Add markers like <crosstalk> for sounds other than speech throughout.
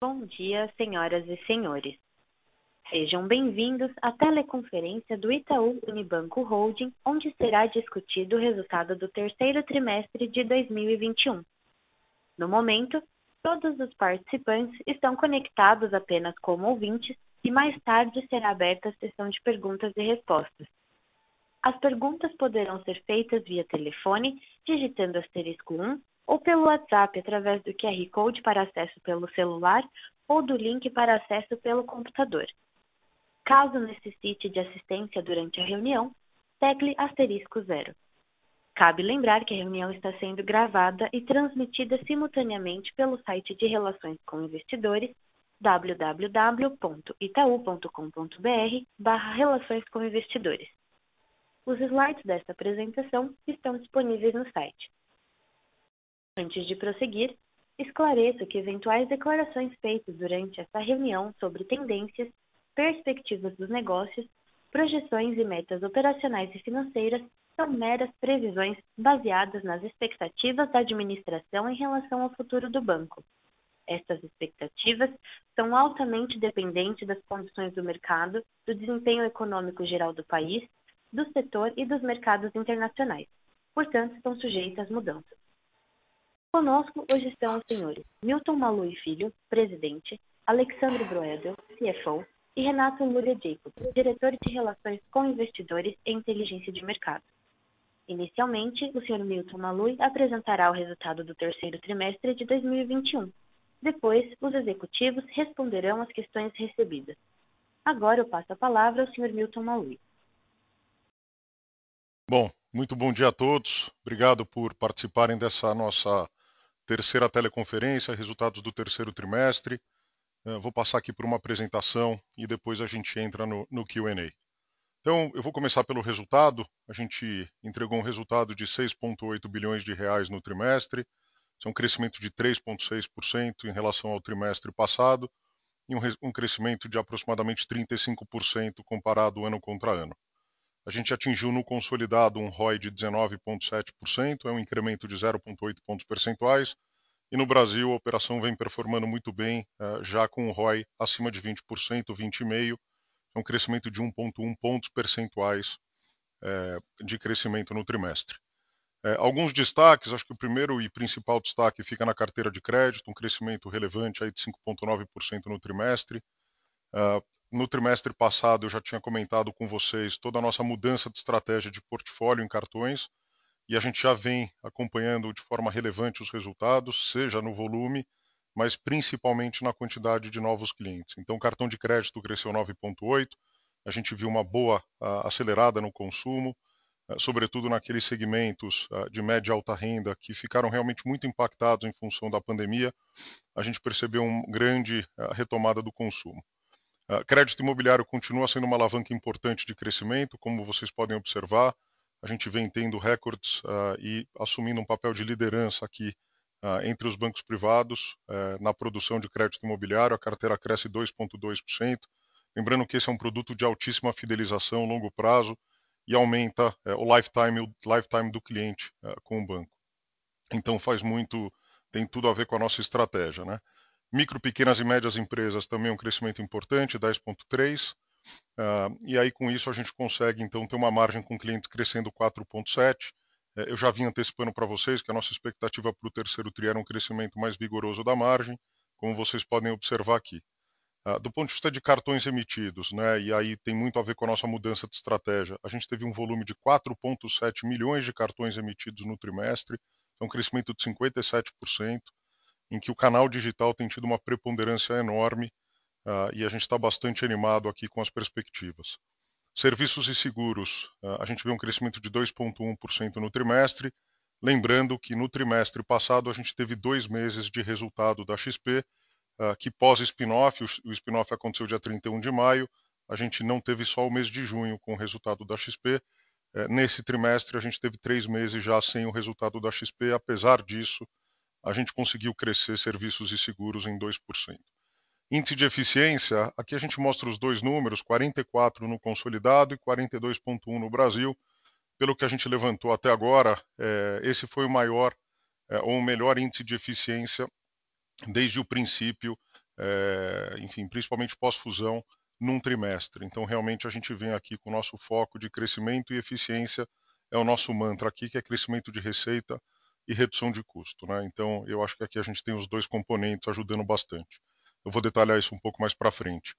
Bom dia, senhoras e senhores. Sejam bem-vindos à teleconferência do Itaú Unibanco Holding, onde será discutido o resultado do terceiro trimestre de 2021. No momento, todos os participantes estão conectados apenas como ouvintes e mais tarde será aberta a sessão de perguntas e respostas. As perguntas poderão ser feitas via telefone, digitando asterisco 1 ou pelo WhatsApp através do QR Code para acesso pelo celular ou do link para acesso pelo computador. Caso necessite de assistência durante a reunião, tecle asterisco zero. Cabe lembrar que a reunião está sendo gravada e transmitida simultaneamente pelo site de Relações com Investidores www.itaú.com.br barra Relações com Investidores. Os slides desta apresentação estão disponíveis no site. Antes de prosseguir, esclareço que eventuais declarações feitas durante esta reunião sobre tendências, perspectivas dos negócios, projeções e metas operacionais e financeiras são meras previsões baseadas nas expectativas da administração em relação ao futuro do banco. Estas expectativas são altamente dependentes das condições do mercado, do desempenho econômico geral do país, do setor e dos mercados internacionais. Portanto, estão sujeitas às mudanças. Conosco hoje estão os senhores Milton Malui Filho, presidente, Alexandre Broedel, CFO, e Renato Lulia Jacob, diretor de Relações com Investidores e Inteligência de Mercado. Inicialmente, o senhor Milton Malui apresentará o resultado do terceiro trimestre de 2021. Depois, os executivos responderão às questões recebidas. Agora eu passo a palavra ao senhor Milton Malui. Bom, muito bom dia a todos. Obrigado por participarem dessa nossa terceira teleconferência, resultados do terceiro trimestre. Uh, vou passar aqui por uma apresentação e depois a gente entra no, no QA. Então, eu vou começar pelo resultado. A gente entregou um resultado de 6,8 bilhões de reais no trimestre. Isso é um crescimento de 3,6% em relação ao trimestre passado e um, um crescimento de aproximadamente 35% comparado ano contra ano. A gente atingiu no consolidado um ROI de 19,7%, é um incremento de 0,8 pontos percentuais. E no Brasil, a operação vem performando muito bem, eh, já com um ROI acima de 20%, 20,5%, é um crescimento de 1,1 pontos percentuais eh, de crescimento no trimestre. Eh, alguns destaques, acho que o primeiro e principal destaque fica na carteira de crédito, um crescimento relevante aí de 5,9% no trimestre. No trimestre passado, eu já tinha comentado com vocês toda a nossa mudança de estratégia de portfólio em cartões e a gente já vem acompanhando de forma relevante os resultados, seja no volume, mas principalmente na quantidade de novos clientes. Então, o cartão de crédito cresceu 9,8%, a gente viu uma boa uh, acelerada no consumo, uh, sobretudo naqueles segmentos uh, de média e alta renda que ficaram realmente muito impactados em função da pandemia. A gente percebeu uma grande retomada do consumo. Uh, crédito imobiliário continua sendo uma alavanca importante de crescimento, como vocês podem observar. A gente vem tendo recordes uh, e assumindo um papel de liderança aqui uh, entre os bancos privados eh, na produção de crédito imobiliário. A carteira cresce 2,2%. Lembrando que esse é um produto de altíssima fidelização, longo prazo, e aumenta eh, o lifetime, o lifetime do cliente eh, com o banco. Então faz muito, tem tudo a ver com a nossa estratégia, né? Micro, pequenas e médias empresas também é um crescimento importante, 10,3%. Uh, e aí, com isso, a gente consegue, então, ter uma margem com clientes crescendo 4,7%. Uh, eu já vim antecipando para vocês que a nossa expectativa para o terceiro TRI era um crescimento mais vigoroso da margem, como vocês podem observar aqui. Uh, do ponto de vista de cartões emitidos, né, e aí tem muito a ver com a nossa mudança de estratégia, a gente teve um volume de 4,7 milhões de cartões emitidos no trimestre, é um crescimento de 57% em que o canal digital tem tido uma preponderância enorme uh, e a gente está bastante animado aqui com as perspectivas. Serviços e seguros, uh, a gente vê um crescimento de 2,1% no trimestre. Lembrando que no trimestre passado a gente teve dois meses de resultado da XP, uh, ah, que pós-spin-off, o, o spin-off aconteceu dia 31 de maio, a gente não teve só o mês de junho com o resultado da XP. Eh, nesse trimestre a gente teve três meses já sem o resultado da XP, apesar disso, a gente conseguiu crescer serviços e seguros em 2%. Índice de eficiência, aqui a gente mostra os dois números, 44 no consolidado e 42,1 no Brasil. Pelo que a gente levantou até agora, é, esse foi o maior é, ou o melhor índice de eficiência desde o princípio é, enfim, principalmente pós-fusão, num trimestre. Então, realmente, a gente vem aqui com o nosso foco de crescimento e eficiência, é o nosso mantra aqui, que é crescimento de receita e redução de custo. Né? Então, eu acho que aqui a gente tem os dois componentes ajudando bastante. Eu vou detalhar isso um pouco mais para frente.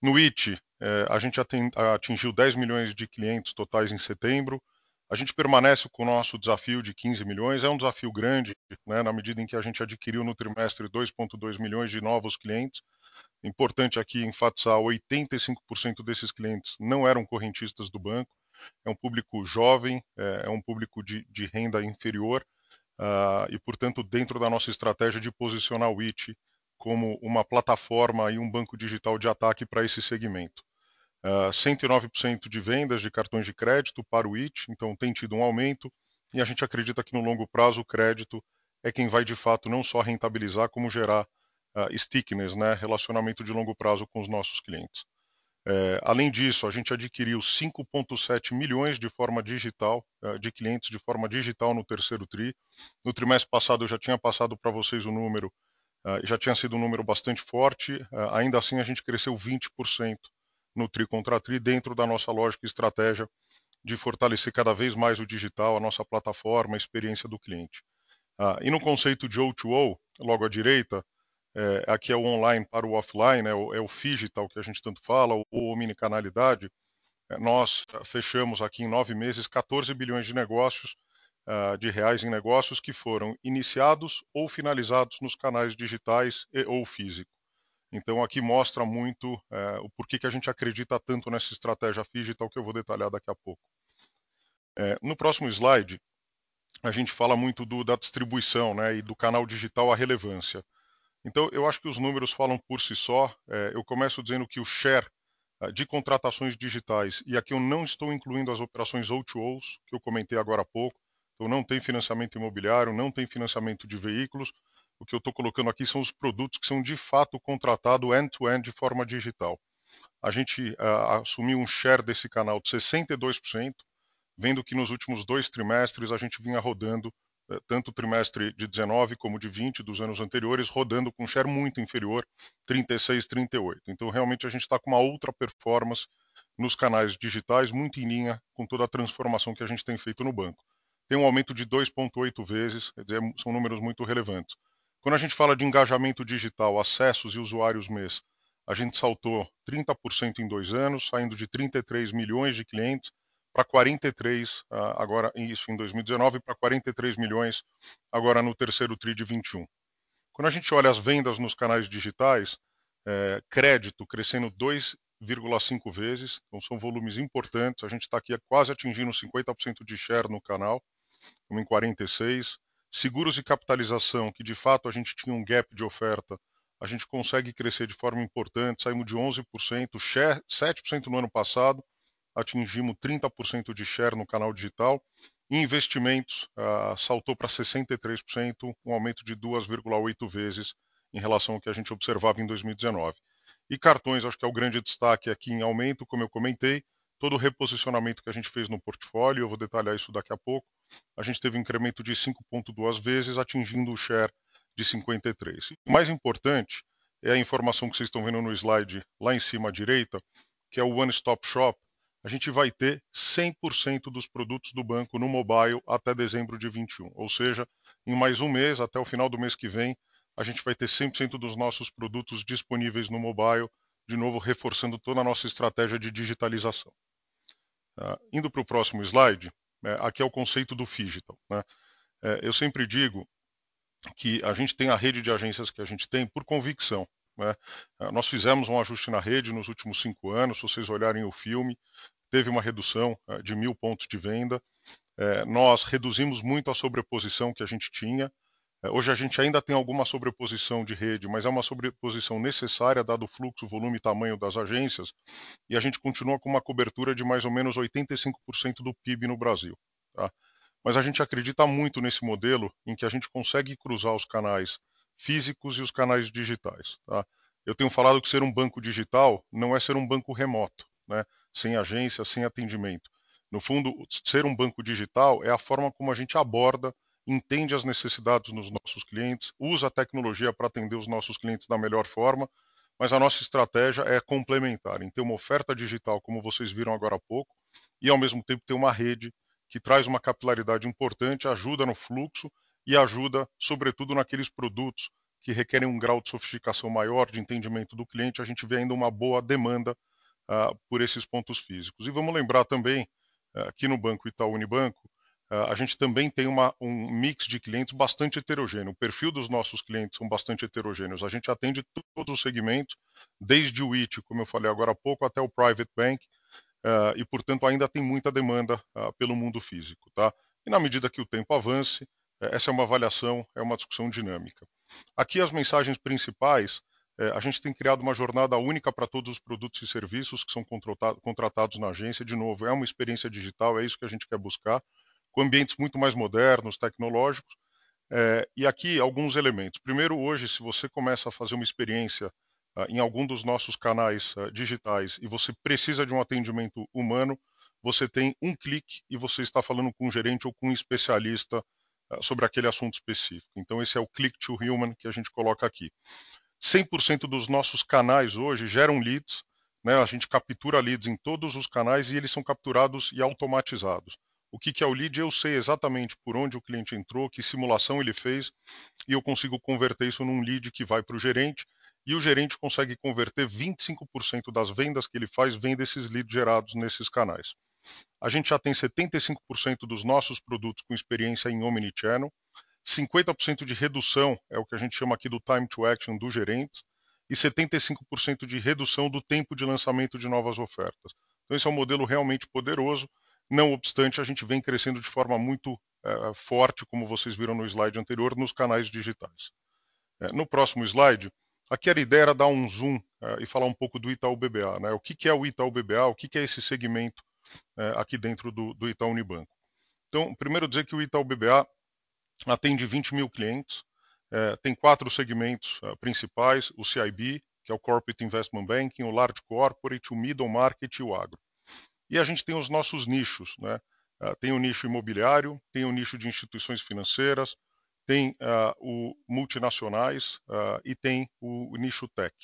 No IT, é, a gente atingiu 10 milhões de clientes totais em setembro. A gente permanece com o nosso desafio de 15 milhões. É um desafio grande, né, na medida em que a gente adquiriu no trimestre 2,2 milhões de novos clientes. Importante aqui enfatizar: 85% desses clientes não eram correntistas do banco. É um público jovem, é, é um público de, de renda inferior. Uh, e, portanto, dentro da nossa estratégia de posicionar o IT como uma plataforma e um banco digital de ataque para esse segmento. Uh, ah, 109% de vendas de cartões de crédito para o IT, então tem tido um aumento, e a gente acredita que no longo prazo o crédito é quem vai de fato não só rentabilizar, como gerar uh, stickiness, né, relacionamento de longo prazo com os nossos clientes. É, além disso, a gente adquiriu 5,7 milhões de forma digital, uh, de clientes de forma digital no terceiro TRI. No trimestre passado eu já tinha passado para vocês o número Uh, já tinha sido um número bastante forte, uh, ainda assim a gente cresceu 20% no TRI contra TRI, dentro da nossa lógica e estratégia de fortalecer cada vez mais o digital, a nossa plataforma, a experiência do cliente. Uh, e no conceito de O2O, logo à direita, é, aqui é o online para o offline, é o, é o digital que a gente tanto fala, ou, ou omnicanalidade. É, nós fechamos aqui em nove meses 14 bilhões de negócios uh, de reais em negócios que foram iniciados ou finalizados nos canais digitais e, ou físico. Então aqui mostra muito uh, o porquê que a gente acredita tanto nessa estratégia digital que eu vou detalhar daqui a pouco. Uh, no próximo slide, a gente fala muito do, da distribuição né, e do canal digital a relevância. Então, eu acho que os números falam por si só. É, eu começo dizendo que o share de contratações digitais, e aqui eu não estou incluindo as operações O2Os, que eu comentei agora há pouco, então não tem financiamento imobiliário, não tem financiamento de veículos. O que eu estou colocando aqui são os produtos que são de fato contratados end-to-end de forma digital. A gente uh, assumiu um share desse canal de 62%, vendo que nos últimos dois trimestres a gente vinha rodando, tanto o trimestre de 19 como de 20 dos anos anteriores, rodando com um share muito inferior, 36, 38. Então realmente a gente está com uma outra performance nos canais digitais, muito em linha com toda a transformação que a gente tem feito no banco tem um aumento de 2,8 vezes, dizer, são números muito relevantes. Quando a gente fala de engajamento digital, acessos e usuários mês, a gente saltou 30% em dois anos, saindo de 33 milhões de clientes para 43, ah, agora isso em 2019, para 43 milhões agora no terceiro TRI de 21. Quando a gente olha as vendas nos canais digitais, é, crédito crescendo 2,5 vezes, então são volumes importantes, a gente está aqui quase atingindo 50% de share no canal, como em 46. Seguros e capitalização, que de fato a gente tinha um gap de oferta, a gente consegue crescer de forma importante, saímos de 11%, share, 7% no ano passado, atingimos 30% de share no canal digital. Investimentos uh, saltou para 63%, um aumento de 2,8 vezes em relação ao que a gente observava em 2019. E cartões, acho que é o grande destaque aqui em aumento, como eu comentei, todo o reposicionamento que a gente fez no portfólio, eu vou detalhar isso daqui a pouco, a gente teve um incremento de 5,2 vezes, atingindo o share de 53. O mais importante é a informação que vocês estão vendo no slide lá em cima à direita, que é o One Stop Shop. A gente vai ter 100% dos produtos do banco no mobile até dezembro de 21. Ou seja, em mais um mês, até o final do mês que vem, a gente vai ter 100% dos nossos produtos disponíveis no mobile, de novo reforçando toda a nossa estratégia de digitalização. Uh, indo para o próximo slide, né, aqui é o conceito do digital. Né? É, eu sempre digo que a gente tem a rede de agências que a gente tem por convicção. Né? É, nós fizemos um ajuste na rede nos últimos cinco anos, se vocês olharem o filme, teve uma redução uh, de mil pontos de venda. É, nós reduzimos muito a sobreposição que a gente tinha, é, hoje a gente ainda tem alguma sobreposição de rede, mas é uma sobreposição necessária, dado o fluxo, volume e tamanho das agências, e a gente continua com uma cobertura de mais ou menos 85% do PIB no Brasil. Tá? Mas a gente acredita muito nesse modelo em que a gente consegue cruzar os canais físicos e os canais digitais. Tá? Eu tenho falado que ser um banco digital não é ser um banco remoto, né? sem agência, sem atendimento. No fundo, ser um banco digital é a forma como a gente aborda entende as necessidades dos nossos clientes, usa a tecnologia para atender os nossos clientes da melhor forma, mas a nossa estratégia é complementar, em ter uma oferta digital, como vocês viram agora há pouco, e ao mesmo tempo ter uma rede que traz uma capilaridade importante, ajuda no fluxo e ajuda, sobretudo, naqueles produtos que requerem um grau de sofisticação maior, de entendimento do cliente, a gente vê ainda uma boa demanda uh, por esses pontos físicos. E vamos lembrar também, uh, no Banco Itaú Unibanco, uh, a gente também tem uma, um mix de clientes bastante heterogêneo. O perfil dos nossos clientes são bastante heterogêneos. A gente atende todos os segmentos, desde o IT, como eu falei agora há pouco, até o Private Bank, e, portanto, ainda tem muita demanda pelo mundo físico. Tá? E na medida que o tempo avance, essa é uma avaliação, é uma discussão dinâmica. Aqui as mensagens principais, é, a gente tem criado uma jornada única para todos os produtos e serviços que são contratados na agência. De novo, é uma experiência digital, é isso que a gente quer buscar, com ambientes muito mais modernos, tecnológicos. É, e aqui alguns elementos. Primeiro, hoje, se você começa a fazer uma experiência uh, em algum dos nossos canais uh, digitais e você precisa de um atendimento humano, você tem um clique e você está falando com um gerente ou com um especialista ah, sobre aquele assunto específico. Então, esse é o click to human que a gente coloca aqui. 100% dos nossos canais hoje geram leads, né? a gente captura leads em todos os canais e eles são capturados e automatizados. O que, que é o lead? Eu sei exatamente por onde o cliente entrou, que simulação ele fez, e eu consigo converter isso num lead que vai para o gerente, e o gerente consegue converter 25% das vendas que ele faz, vem desses leads gerados nesses canais. A gente já tem 75% dos nossos produtos com experiência em Omnichannel, 50% de redução é o que a gente chama aqui do time to action do gerente, e 75% de redução do tempo de lançamento de novas ofertas. Então, esse é um modelo realmente poderoso. Não obstante, a gente vem crescendo de forma muito é, forte, como vocês viram no slide anterior, nos canais digitais. É, no próximo slide, aqui a ideia era dar um zoom é, e falar um pouco do Itaú BBA. Né? O que, que é o Itaú BBA? O que, que é esse segmento aqui dentro do, do Itaú Unibanco. Então, primeiro dizer que o Itaú BBA atende 20 mil clientes, é, tem quatro segmentos uh, principais, o CIB, que é o Corporate Investment Banking, o Large Corporate, o Middle Market e o Agro. E a gente tem os nossos nichos, né? Uh, tem o nicho imobiliário, tem o nicho de instituições financeiras, tem uh, o multinacionais e tem o, o nicho tech.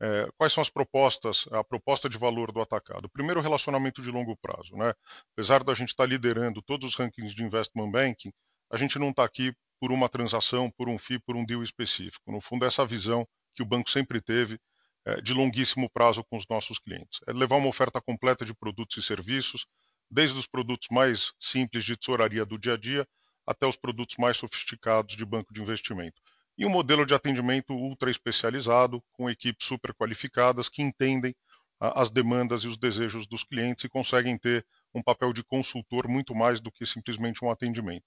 É, quais são as propostas, a proposta de valor do atacado? Primeiro, relacionamento de longo prazo. Né? Apesar da gente estar tá liderando todos os rankings de investment banking, a gente não está aqui por uma transação, por um FII, por um deal específico. No fundo, é essa visão que o banco sempre teve é, de longuíssimo prazo com os nossos clientes. É levar uma oferta completa de produtos e serviços, desde os produtos mais simples de tesouraria do dia a dia até os produtos mais sofisticados de banco de investimento e um modelo de atendimento ultra especializado, com equipes super qualificadas que entendem as demandas e os desejos dos clientes e conseguem ter um papel de consultor muito mais do que simplesmente um atendimento.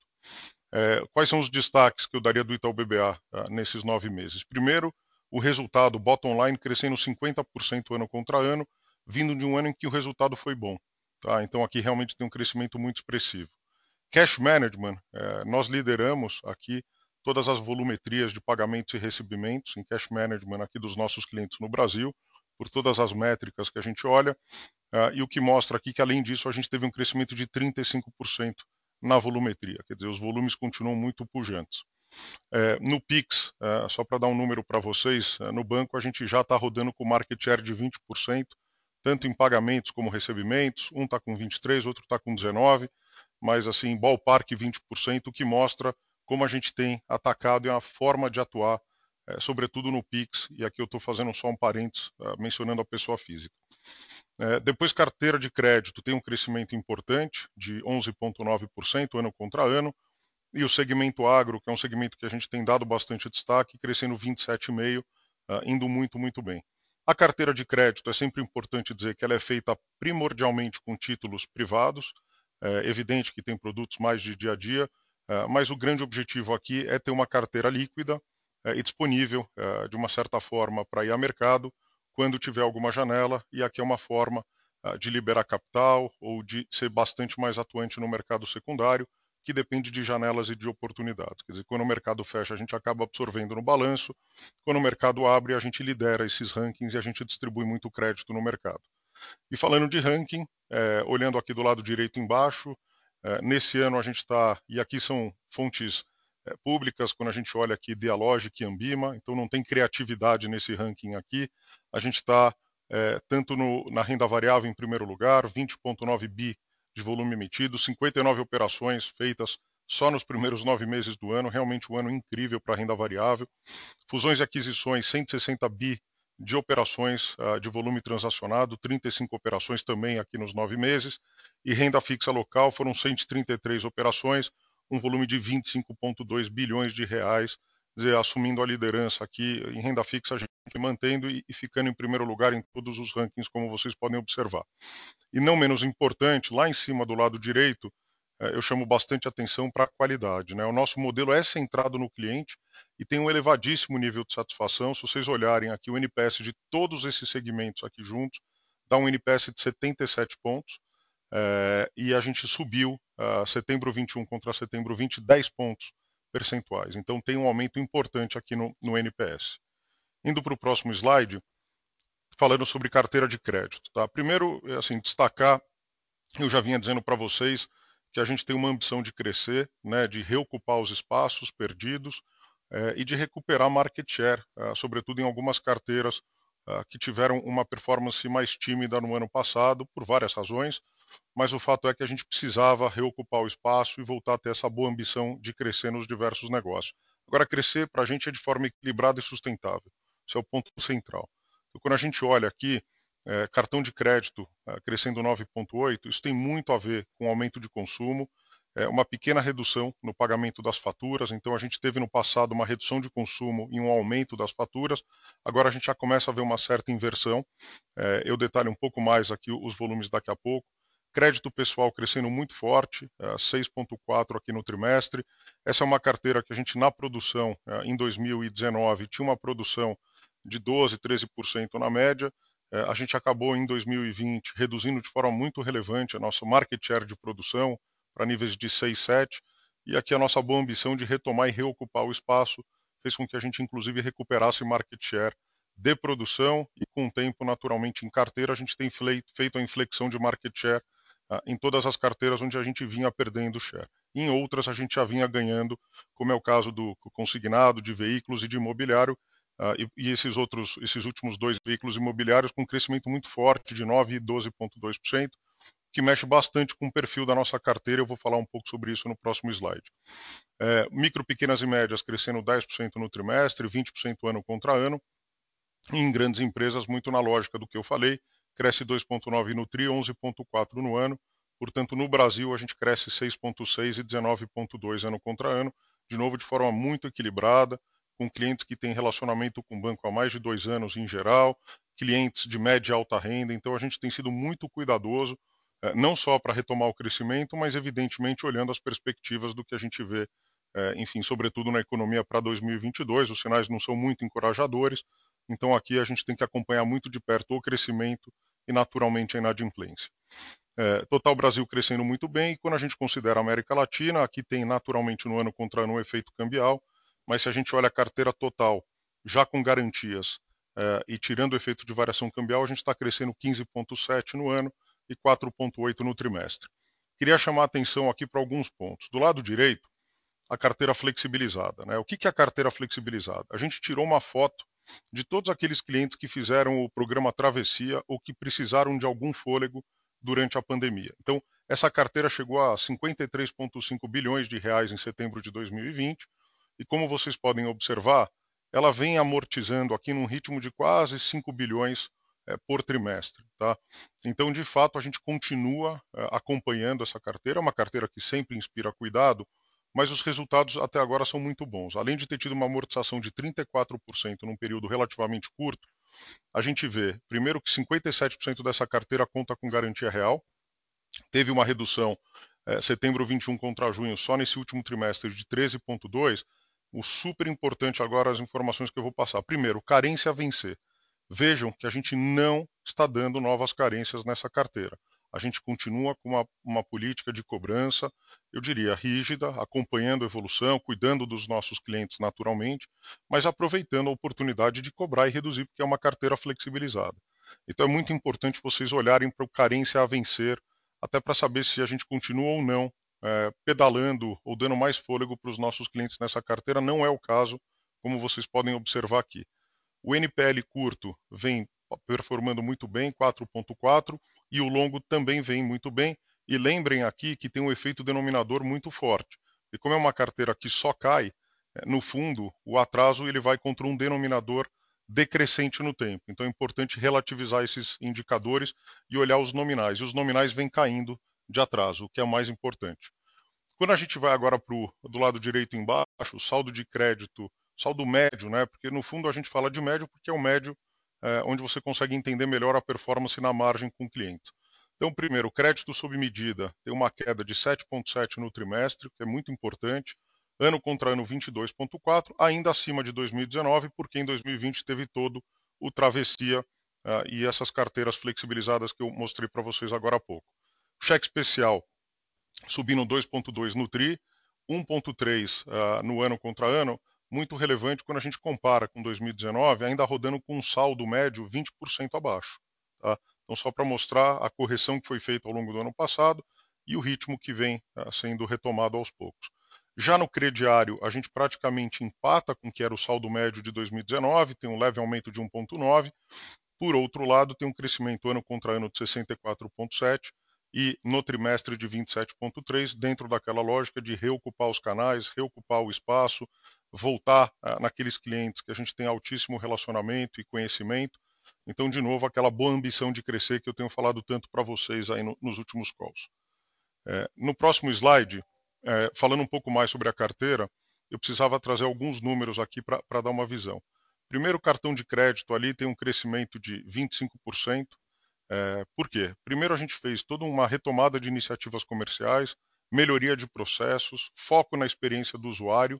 É, quais são os destaques que eu daria do Itaú BBA uh, nesses nove meses? Primeiro, o resultado bottom line crescendo 50% ano contra ano, vindo de um ano em que o resultado foi bom. Tá? Então aqui realmente tem um crescimento muito expressivo. Cash management, é, nós lideramos aqui todas as volumetrias de pagamentos e recebimentos em cash management aqui dos nossos clientes no Brasil, por todas as métricas que a gente olha, uh, e o que mostra aqui que, além disso, a gente teve um crescimento de 35% na volumetria, quer dizer, os volumes continuam muito pujantes. É, no PIX, é, só para dar um número para vocês, é, no banco a gente já está rodando com market share de 20%, tanto em pagamentos como recebimentos, um está com 23%, outro está com 19%, mas assim, ballpark 20%, o que mostra como a gente tem atacado e a forma de atuar, é, sobretudo no Pix, e aqui eu estou fazendo só um parênteses, uh, mencionando a pessoa física. É, depois, carteira de crédito tem um crescimento importante, de 11,9% ano contra ano, e o segmento agro, que é um segmento que a gente tem dado bastante destaque, crescendo 27,5%, uh, indo muito, muito bem. A carteira de crédito é sempre importante dizer que ela é feita primordialmente com títulos privados, é evidente que tem produtos mais de dia a dia, mas o grande objetivo aqui é ter uma carteira líquida eh, e disponível, eh, de uma certa forma, para ir ao mercado quando tiver alguma janela, e aqui é uma forma de liberar capital ou de ser bastante mais atuante no mercado secundário, que depende de janelas e de oportunidades. Quer dizer, quando o mercado fecha, a gente acaba absorvendo no balanço, quando o mercado abre, a gente lidera esses rankings e a gente distribui muito crédito no mercado. E falando de ranking, é, olhando aqui do lado direito embaixo, nesse ano a gente está, e aqui são fontes é, públicas, quando a gente olha aqui Dialogic e Ambima, então não tem criatividade nesse ranking aqui. A gente está é, tanto no, na renda variável em primeiro lugar, 20,9 bi de volume emitido, 59 operações feitas só nos primeiros nove meses do ano, realmente um ano incrível para a renda variável. Fusões e aquisições, 160 bi de operações uh, de volume transacionado, 35 operações também aqui nos nove meses, e renda fixa local foram 133 operações, um volume de 25,2 bilhões de reais, dizer, assumindo a liderança aqui em renda fixa, a gente mantendo e, e ficando em primeiro lugar em todos os rankings, como vocês podem observar. E não menos importante, lá em cima do lado direito, eu chamo bastante atenção para a qualidade. Né? O nosso modelo é centrado no cliente e tem um elevadíssimo nível de satisfação. Se vocês olharem aqui o NPS de todos esses segmentos aqui juntos, dá um NPS de 77 pontos. É, e a gente subiu uh, setembro 21 contra setembro 20, 10 pontos percentuais. Então tem um aumento importante aqui no, no NPS. Indo para o próximo slide, falando sobre carteira de crédito. Tá? Primeiro, assim, destacar, eu já vinha dizendo para vocês que a gente tem uma ambição de crescer, né, de reocupar os espaços perdidos é, e de recuperar market share, uh, sobretudo em algumas carteiras uh, que tiveram uma performance mais tímida no ano passado, por várias razões, mas o fato é que a gente precisava reocupar o espaço e voltar a ter essa boa ambição de crescer nos diversos negócios. Agora, crescer para a gente é de forma equilibrada e sustentável. Esse é o ponto central. Então, quando a gente olha aqui, é, cartão de crédito é, crescendo 9,8%, isso tem muito a ver com aumento de consumo, é, uma pequena redução no pagamento das faturas. Então, a gente teve no passado uma redução de consumo e um aumento das faturas. Agora, a gente já começa a ver uma certa inversão. É, eu detalho um pouco mais aqui os volumes daqui a pouco. Crédito pessoal crescendo muito forte, 6,4% é, aqui no trimestre. Essa é uma carteira que a gente, na produção, é, em 2019, tinha uma produção de 12%, 13% na média. É, a gente acabou em 2020 reduzindo de forma muito relevante a nossa market share de produção para níveis de 6, 7, e aqui a nossa boa ambição de retomar e reocupar o espaço fez com que a gente inclusive recuperasse market share de produção e com o tempo naturalmente em carteira a gente tem feito a inflexão de market share uh, em todas as carteiras onde a gente vinha perdendo share. Em outras a gente já vinha ganhando, como é o caso do consignado, de veículos e de imobiliário, e, e, esses outros, esses últimos dois veículos imobiliários com um crescimento muito forte de 9 e 12,2%, que mexe bastante com o perfil da nossa carteira. Eu vou falar um pouco sobre isso no próximo slide. É, micro, pequenas e médias crescendo 10% no trimestre, 20% ano contra ano. E em grandes empresas, muito na lógica do que eu falei, cresce 2,9% no TRI, 11,4% no ano. Portanto, no Brasil, a gente cresce 6,6% e 19,2% ano contra ano, de novo de forma muito equilibrada com clientes que têm relacionamento com o banco há mais de dois anos em geral, clientes de média e alta renda. Então, a gente tem sido muito cuidadoso, eh, não só para retomar o crescimento, mas, evidentemente, olhando as perspectivas do que a gente vê, eh, enfim, sobretudo na economia para 2022. Os sinais não são muito encorajadores. Então, aqui a gente tem que acompanhar muito de perto o crescimento e, naturalmente, a inadimplência. É, total Brasil crescendo muito bem, e quando a gente considera a América Latina, aqui tem naturalmente no ano contra ano um efeito cambial, mas se a gente olha a carteira total, já com garantias eh, e tirando o efeito de variação cambial, a gente está crescendo 15,7% no ano e 4,8% no trimestre. Queria chamar a atenção aqui para alguns pontos. Do lado direito, a carteira flexibilizada. Né? O que, que é a carteira flexibilizada? A gente tirou uma foto de todos aqueles clientes que fizeram o programa Travessia ou que precisaram de algum fôlego durante a pandemia. Então, essa carteira chegou a 53,5 bilhões de reais em setembro de 2020 e como vocês podem observar, ela vem amortizando aqui num ritmo de quase 5 bilhões é, por trimestre. Tá? Então, de fato, a gente continua é, acompanhando essa carteira, uma carteira que sempre inspira cuidado, mas os resultados até agora são muito bons. Além de ter tido uma amortização de 34% num período relativamente curto, a gente vê, primeiro, que 57% dessa carteira conta com garantia real, teve uma redução é, setembro 21 contra junho só nesse último trimestre de 13,2%, o super importante agora as informações que eu vou passar. Primeiro, carência a vencer. Vejam que a gente não está dando novas carências nessa carteira. A gente continua com uma, uma política de cobrança, eu diria, rígida, acompanhando a evolução, cuidando dos nossos clientes naturalmente, mas aproveitando a oportunidade de cobrar e reduzir, porque é uma carteira flexibilizada. Então é muito importante vocês olharem para o carência a vencer, até para saber se a gente continua ou não é, pedalando ou dando mais fôlego para os nossos clientes nessa carteira. Não é o caso, como vocês podem observar aqui. O NPL curto vem performando muito bem, 4.4, e o longo também vem muito bem. E lembrem aqui que tem um efeito denominador muito forte. E como é uma carteira que só cai, é, no fundo, o atraso ele vai contra um denominador decrescente no tempo. Então é importante relativizar esses indicadores e olhar os nominais. E os nominais vêm caindo de atraso, o que é mais importante. Quando a gente vai agora para o do lado direito embaixo, o saldo de crédito, saldo médio, né? Porque no fundo a gente fala de médio porque é o médio é, onde você consegue entender melhor a performance na margem com o cliente. Então, primeiro, crédito sob medida tem uma queda de 7,7 no trimestre, que é muito importante. Ano contra ano, 22,4, ainda acima de 2019, porque em 2020 teve todo o travessia uh, e essas carteiras flexibilizadas que eu mostrei para vocês agora há pouco. Cheque especial subindo 2,2 no TRI, 1,3 uh, no ano contra ano, muito relevante quando a gente compara com 2019, ainda rodando com um saldo médio 20% abaixo. Tá? Então, só para mostrar a correção que foi feita ao longo do ano passado e o ritmo que vem uh, sendo retomado aos poucos. Já no crediário, a gente praticamente empata com o que era o saldo médio de 2019, tem um leve aumento de 1,9. Por outro lado, tem um crescimento ano contra ano de 64,7 e no trimestre de 27,3, dentro daquela lógica de reocupar os canais, reocupar o espaço, voltar uh, naqueles clientes que a gente tem altíssimo relacionamento e conhecimento então, de novo, aquela boa ambição de crescer que eu tenho falado tanto para vocês aí no, nos últimos calls. É, no próximo slide, é, falando um pouco mais sobre a carteira, eu precisava trazer alguns números aqui para dar uma visão. Primeiro, o cartão de crédito ali tem um crescimento de 25%. É, por quê? Primeiro, a gente fez toda uma retomada de iniciativas comerciais, melhoria de processos, foco na experiência do usuário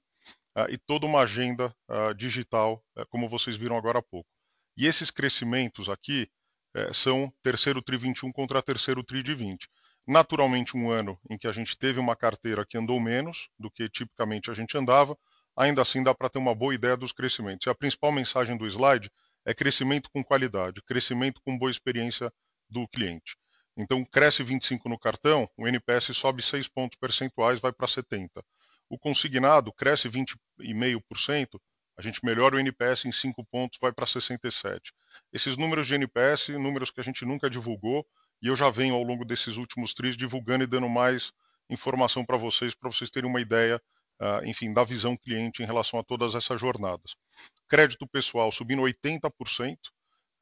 uh, e toda uma agenda uh, digital, uh, como vocês viram agora há pouco. E esses crescimentos aqui é, são terceiro TRI 21 contra terceiro TRI de 20. Naturalmente, um ano em que a gente teve uma carteira que andou menos do que tipicamente a gente andava, ainda assim dá para ter uma boa ideia dos crescimentos. E a principal mensagem do slide crescimento com qualidade, crescimento com boa experiência do cliente. Então, cresce 25 no cartão, o NPS sobe 6 pontos percentuais, vai para 70. O consignado cresce 20,5%, a gente melhora o NPS em 5 pontos, vai para 67. Esses números de NPS, números que a gente nunca divulgou, e eu já venho ao longo desses últimos tris divulgando e dando mais informação para vocês, para vocês terem uma ideia, uh, enfim, da visão cliente em relação a todas essas jornadas. Crédito pessoal subindo 80%,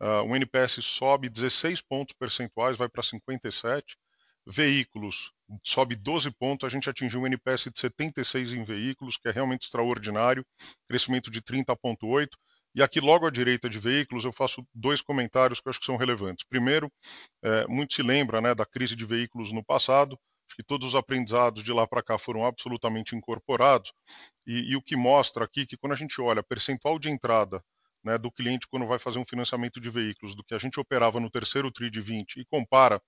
uh, o NPS sobe 16 pontos percentuais, vai para 57. Veículos sobe 12 pontos, a gente atingiu um NPS de 76 em veículos, que é realmente extraordinário, crescimento de 30,8. E aqui, logo à direita de veículos, eu faço dois comentários que eu acho que são relevantes. Primeiro, é, muito se lembra né, da crise de veículos no passado, que todos os aprendizados de lá para cá foram absolutamente incorporados, e, e, o que mostra aqui que quando a gente olha percentual de entrada né, do cliente quando vai fazer um financiamento de veículos, do que a gente operava no terceiro TRI de 20 e compara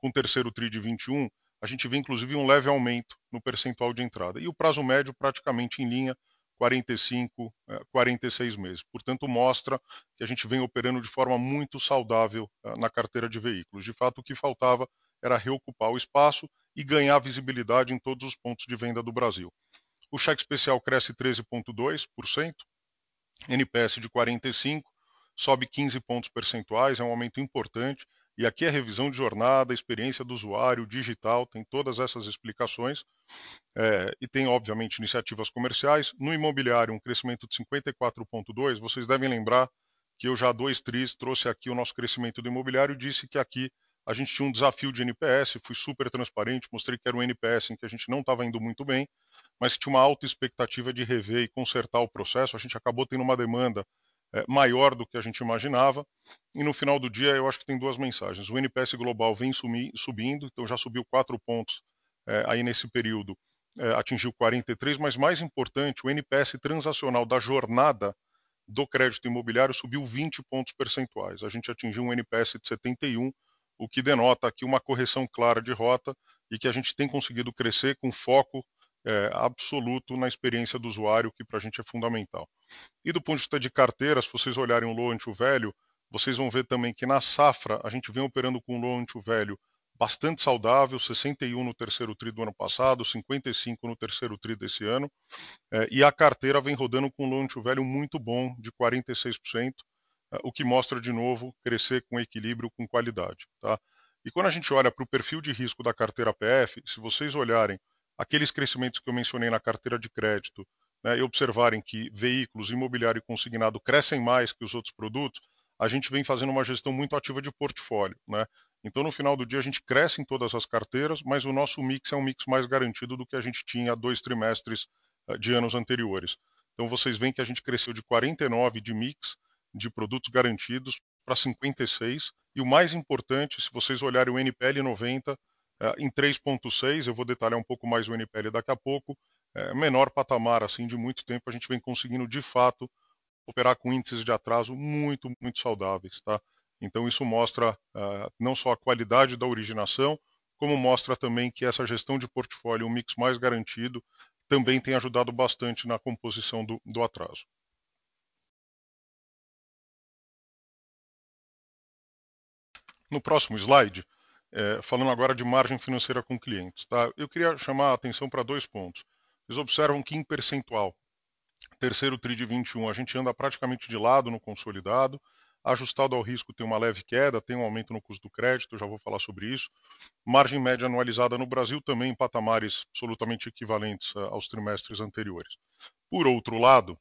com o terceiro TRI de 21, a gente vê inclusive um leve aumento no percentual de entrada. E o prazo médio praticamente em linha, 45, 46 eh, meses. Portanto, mostra que a gente vem operando de forma muito saudável eh, na carteira de veículos. De fato, o que faltava era reocupar o espaço e ganhar visibilidade em todos os pontos de venda do Brasil. O cheque especial cresce 13,2%, NPS de 45, sobe 15 pontos percentuais, é um aumento importante. E aqui é revisão de jornada, experiência do usuário, digital, tem todas essas explicações. É, e tem, obviamente, iniciativas comerciais. No imobiliário, um crescimento de 54,2%. Vocês devem lembrar que eu já há dois tris trouxe aqui o nosso crescimento do imobiliário e disse que aqui a gente tinha um desafio de NPS, fui super transparente, mostrei que era um NPS em que a gente não estava indo muito bem, mas que tinha uma alta expectativa de rever e consertar o processo. A gente acabou tendo uma demanda é, maior do que a gente imaginava. E no final do dia, eu acho que tem duas mensagens. O NPS global vem sumi, subindo, então já subiu quatro pontos é, aí nesse período, é, atingiu 43, mas mais importante, o NPS transacional da jornada do crédito imobiliário subiu 20 pontos percentuais. A gente atingiu um NPS de 71, o que denota aqui uma correção clara de rota e que a gente tem conseguido crescer com foco é, absoluto na experiência do usuário, que para a gente é fundamental. E do ponto de vista de carteira, se vocês olharem o low to velho, vocês vão ver também que na safra a gente vem operando com low to velho bastante saudável, 61 no terceiro tri do ano passado, 55 no terceiro tri desse ano, é, e a carteira vem rodando com um loan to value muito bom, de 46%, é, o que mostra de novo crescer com equilíbrio, com qualidade. Tá? E quando a gente olha para o perfil de risco da carteira PF, se vocês olharem aqueles crescimentos que eu mencionei na carteira de crédito né, e observarem que veículos, imobiliário e consignado crescem mais que os outros produtos, a gente vem fazendo uma gestão muito ativa de portfólio. Né? Então, no final do dia, a gente cresce em todas as carteiras, mas o nosso mix é um mix mais garantido do que a gente tinha dois trimestres uh, de anos anteriores. Então, vocês veem que a gente cresceu de 49 de mix de produtos garantidos para 56. E o mais importante, se vocês olharem o NPL 90, é, em 3.6, eu vou detalhar um pouco mais o NPL daqui a pouco, é, menor patamar assim de muito tempo, a gente vem conseguindo de fato operar com índices de atraso muito, muito saudáveis, tá? Então isso mostra uh, não só a qualidade da originação, como mostra também que essa gestão de portfólio, um mix mais garantido, também tem ajudado bastante na composição do, do atraso. No próximo slide, é, falando agora de margem financeira com clientes. Tá? Eu queria chamar a atenção para dois pontos. Vocês observam que em percentual, terceiro TRI de 21, a gente anda praticamente de lado no consolidado, ajustado ao risco tem uma leve queda, tem um aumento no custo do crédito, já vou falar sobre isso. Margem média anualizada no Brasil também em patamares absolutamente equivalentes eh, aos trimestres anteriores. Por outro lado,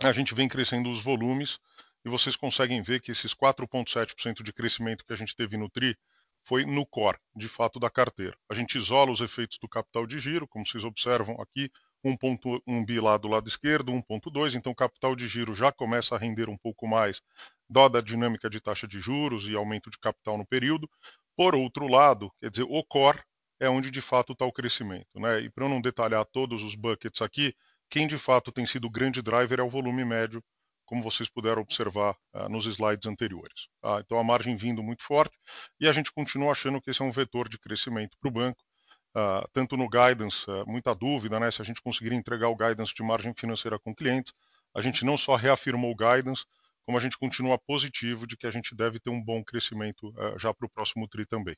a gente vem crescendo os volumes e vocês conseguem ver que esses 4,7% de crescimento que a gente teve no TRI foi no core, de fato, da carteira. A gente isola os efeitos do capital de giro, como vocês observam aqui, 1.1 bi lá do lado esquerdo, 1.2, então o capital de giro já começa a render um pouco mais, dada a dinâmica de taxa de juros e aumento de capital no período. Por outro lado, quer dizer, o core é onde de fato está o crescimento. Né? E para eu não detalhar todos os buckets aqui, quem de fato tem sido o grande driver é o volume médio como vocês puderam observar uh, nos slides anteriores. Tá? Então, a margem vindo muito forte e a gente continua achando que esse é um vetor de crescimento para o banco. Uh, tanto no guidance, uh, muita dúvida, né? Se a gente conseguir entregar o guidance de margem financeira com clientes, a gente não só reafirmou o guidance, como a gente continua positivo de que a gente deve ter um bom crescimento já para o próximo TRI também.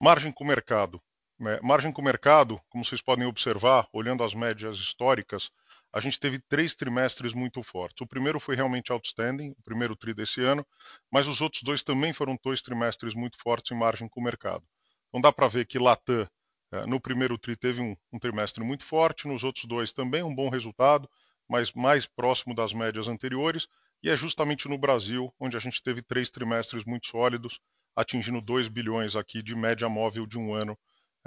Margem com mercado. Né? Margem com mercado, como vocês podem observar, olhando as médias históricas, a gente teve três trimestres muito fortes. O primeiro foi realmente outstanding, o primeiro tri desse ano, mas os outros dois também foram dois trimestres muito fortes em margem com o mercado. Então dá para ver que Latam, eh, no primeiro tri, teve um, um trimestre muito forte, nos outros dois também um bom resultado, mas mais próximo das médias anteriores, e é justamente no Brasil onde a gente teve três trimestres muito sólidos, atingindo 2 bilhões aqui de média móvel de um ano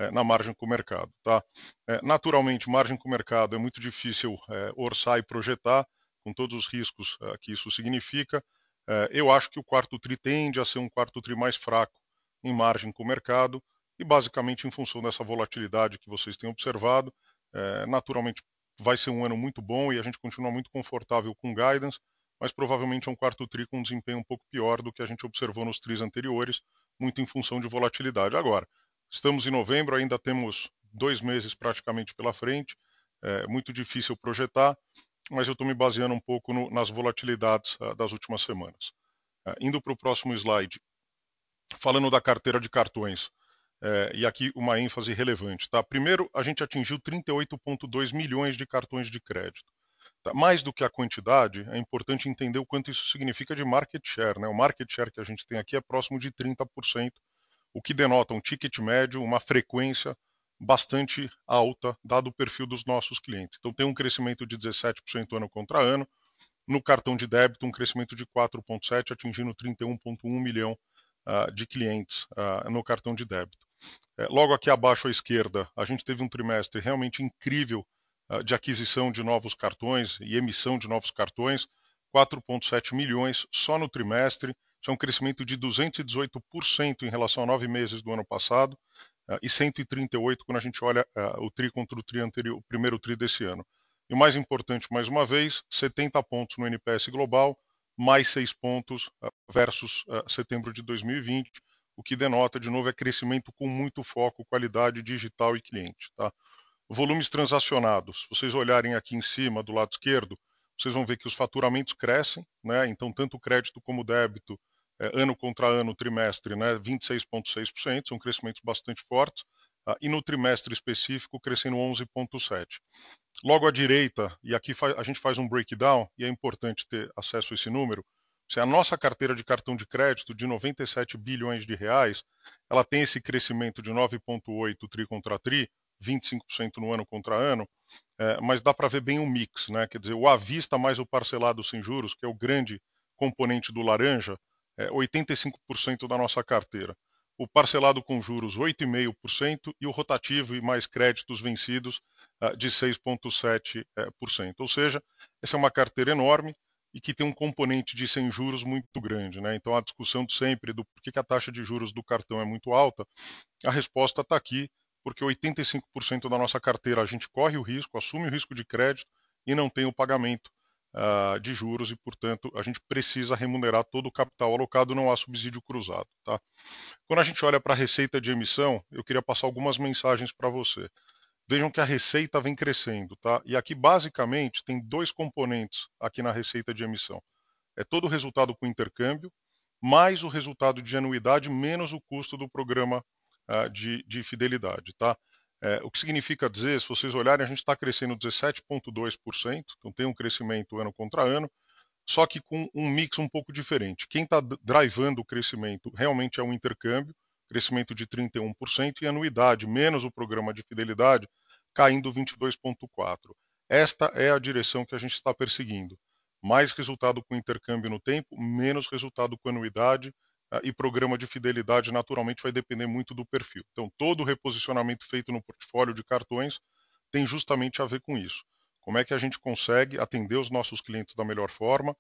na margem com o mercado. Tá? É, naturalmente, margem com o mercado é muito difícil é, orçar e projetar, com todos os riscos que isso significa. eu acho que o quarto TRI tende a ser um quarto TRI mais fraco em margem com o mercado, e basicamente em função dessa volatilidade que vocês têm observado, naturalmente vai ser um ano muito bom e a gente continua muito confortável com guidance, mas provavelmente é um quarto TRI com um desempenho um pouco pior do que a gente observou nos TRIs anteriores, muito em função de volatilidade. Agora, Estamos em novembro, ainda temos dois meses praticamente pela frente, é muito difícil projetar, mas eu estou me baseando um pouco no, nas volatilidades uh, das últimas semanas. Uh, indo para o próximo slide, falando da carteira de cartões, uh, e aqui uma ênfase relevante. Tá? Primeiro, a gente atingiu 38,2 milhões de cartões de crédito. Tá? Mais do que a quantidade, é importante entender o quanto isso significa de market share. Né? O market share que a gente tem aqui é próximo de 30%, o que denota um ticket médio, uma frequência bastante alta, dado o perfil dos nossos clientes. Então, tem um crescimento de 17% ano contra ano. No cartão de débito, um crescimento de 4,7%, atingindo 31,1 milhão uh, de clientes uh, no cartão de débito. É, logo aqui abaixo à esquerda, a gente teve um trimestre realmente incrível uh, de aquisição de novos cartões e emissão de novos cartões, 4,7 milhões só no trimestre. Isso é um crescimento de 218% em relação a nove meses do ano passado uh, e 138 quando a gente olha uh, o TRI contra o TRI anterior, o primeiro TRI desse ano. E o mais importante, mais uma vez, 70 pontos no NPS global, mais 6 pontos uh, versus setembro de 2020, o que denota, de novo, é crescimento com muito foco, qualidade digital e cliente. Tá? Volumes transacionados, vocês olharem aqui em cima, do lado esquerdo, vocês vão ver que os faturamentos crescem, né? então tanto crédito como débito ano contra ano, trimestre, né, 26,6%, são crescimentos bastante fortes, uh, e no trimestre específico, crescendo 11,7%. Logo à direita, e aqui a gente faz um breakdown, e é importante ter acesso a esse número, se a nossa carteira de cartão de crédito de 97 bilhões de reais, ela tem esse crescimento de 9,8 tri contra tri, 25% no ano contra ano, é, mas dá para ver bem o um mix, né? Quer dizer, o à vista mais o parcelado sem juros, que é o grande componente do laranja, é 85% da nossa carteira. O parcelado com juros 8,5% e o rotativo e mais créditos vencidos uh, de 6,7%. Ou seja, essa é uma carteira enorme e que tem um componente de sem juros muito grande. Né? Então, a discussão de sempre do por que a taxa de juros do cartão é muito alta, a resposta está aqui porque 85% da nossa carteira a gente corre o risco, assume o risco de crédito e não tem o pagamento uh, de juros e, portanto, a gente precisa remunerar todo o capital alocado, não há subsídio cruzado. Tá? Quando a gente olha para a receita de emissão, eu queria passar algumas mensagens para você. Vejam que a receita vem crescendo, tá? E aqui basicamente tem dois componentes aqui na receita de emissão. É todo o resultado com intercâmbio, mais o resultado de anuidade menos o custo do programa uh, de, de, fidelidade. Tá? É, o que significa dizer, se vocês olharem, a gente está crescendo 17,2%, então tem um crescimento ano contra ano, só que com um mix um pouco diferente. Quem está drivando o crescimento realmente é o intercâmbio, crescimento de 31%, e anuidade, menos o programa de fidelidade, caindo 22,4%. Esta é a direção que a gente está perseguindo. Mais resultado com intercâmbio no tempo, menos resultado com anuidade, e programa de fidelidade naturalmente vai depender muito do perfil. Então, todo o reposicionamento feito no portfólio de cartões tem justamente a ver com isso. Como é que a gente consegue atender os nossos clientes da melhor forma,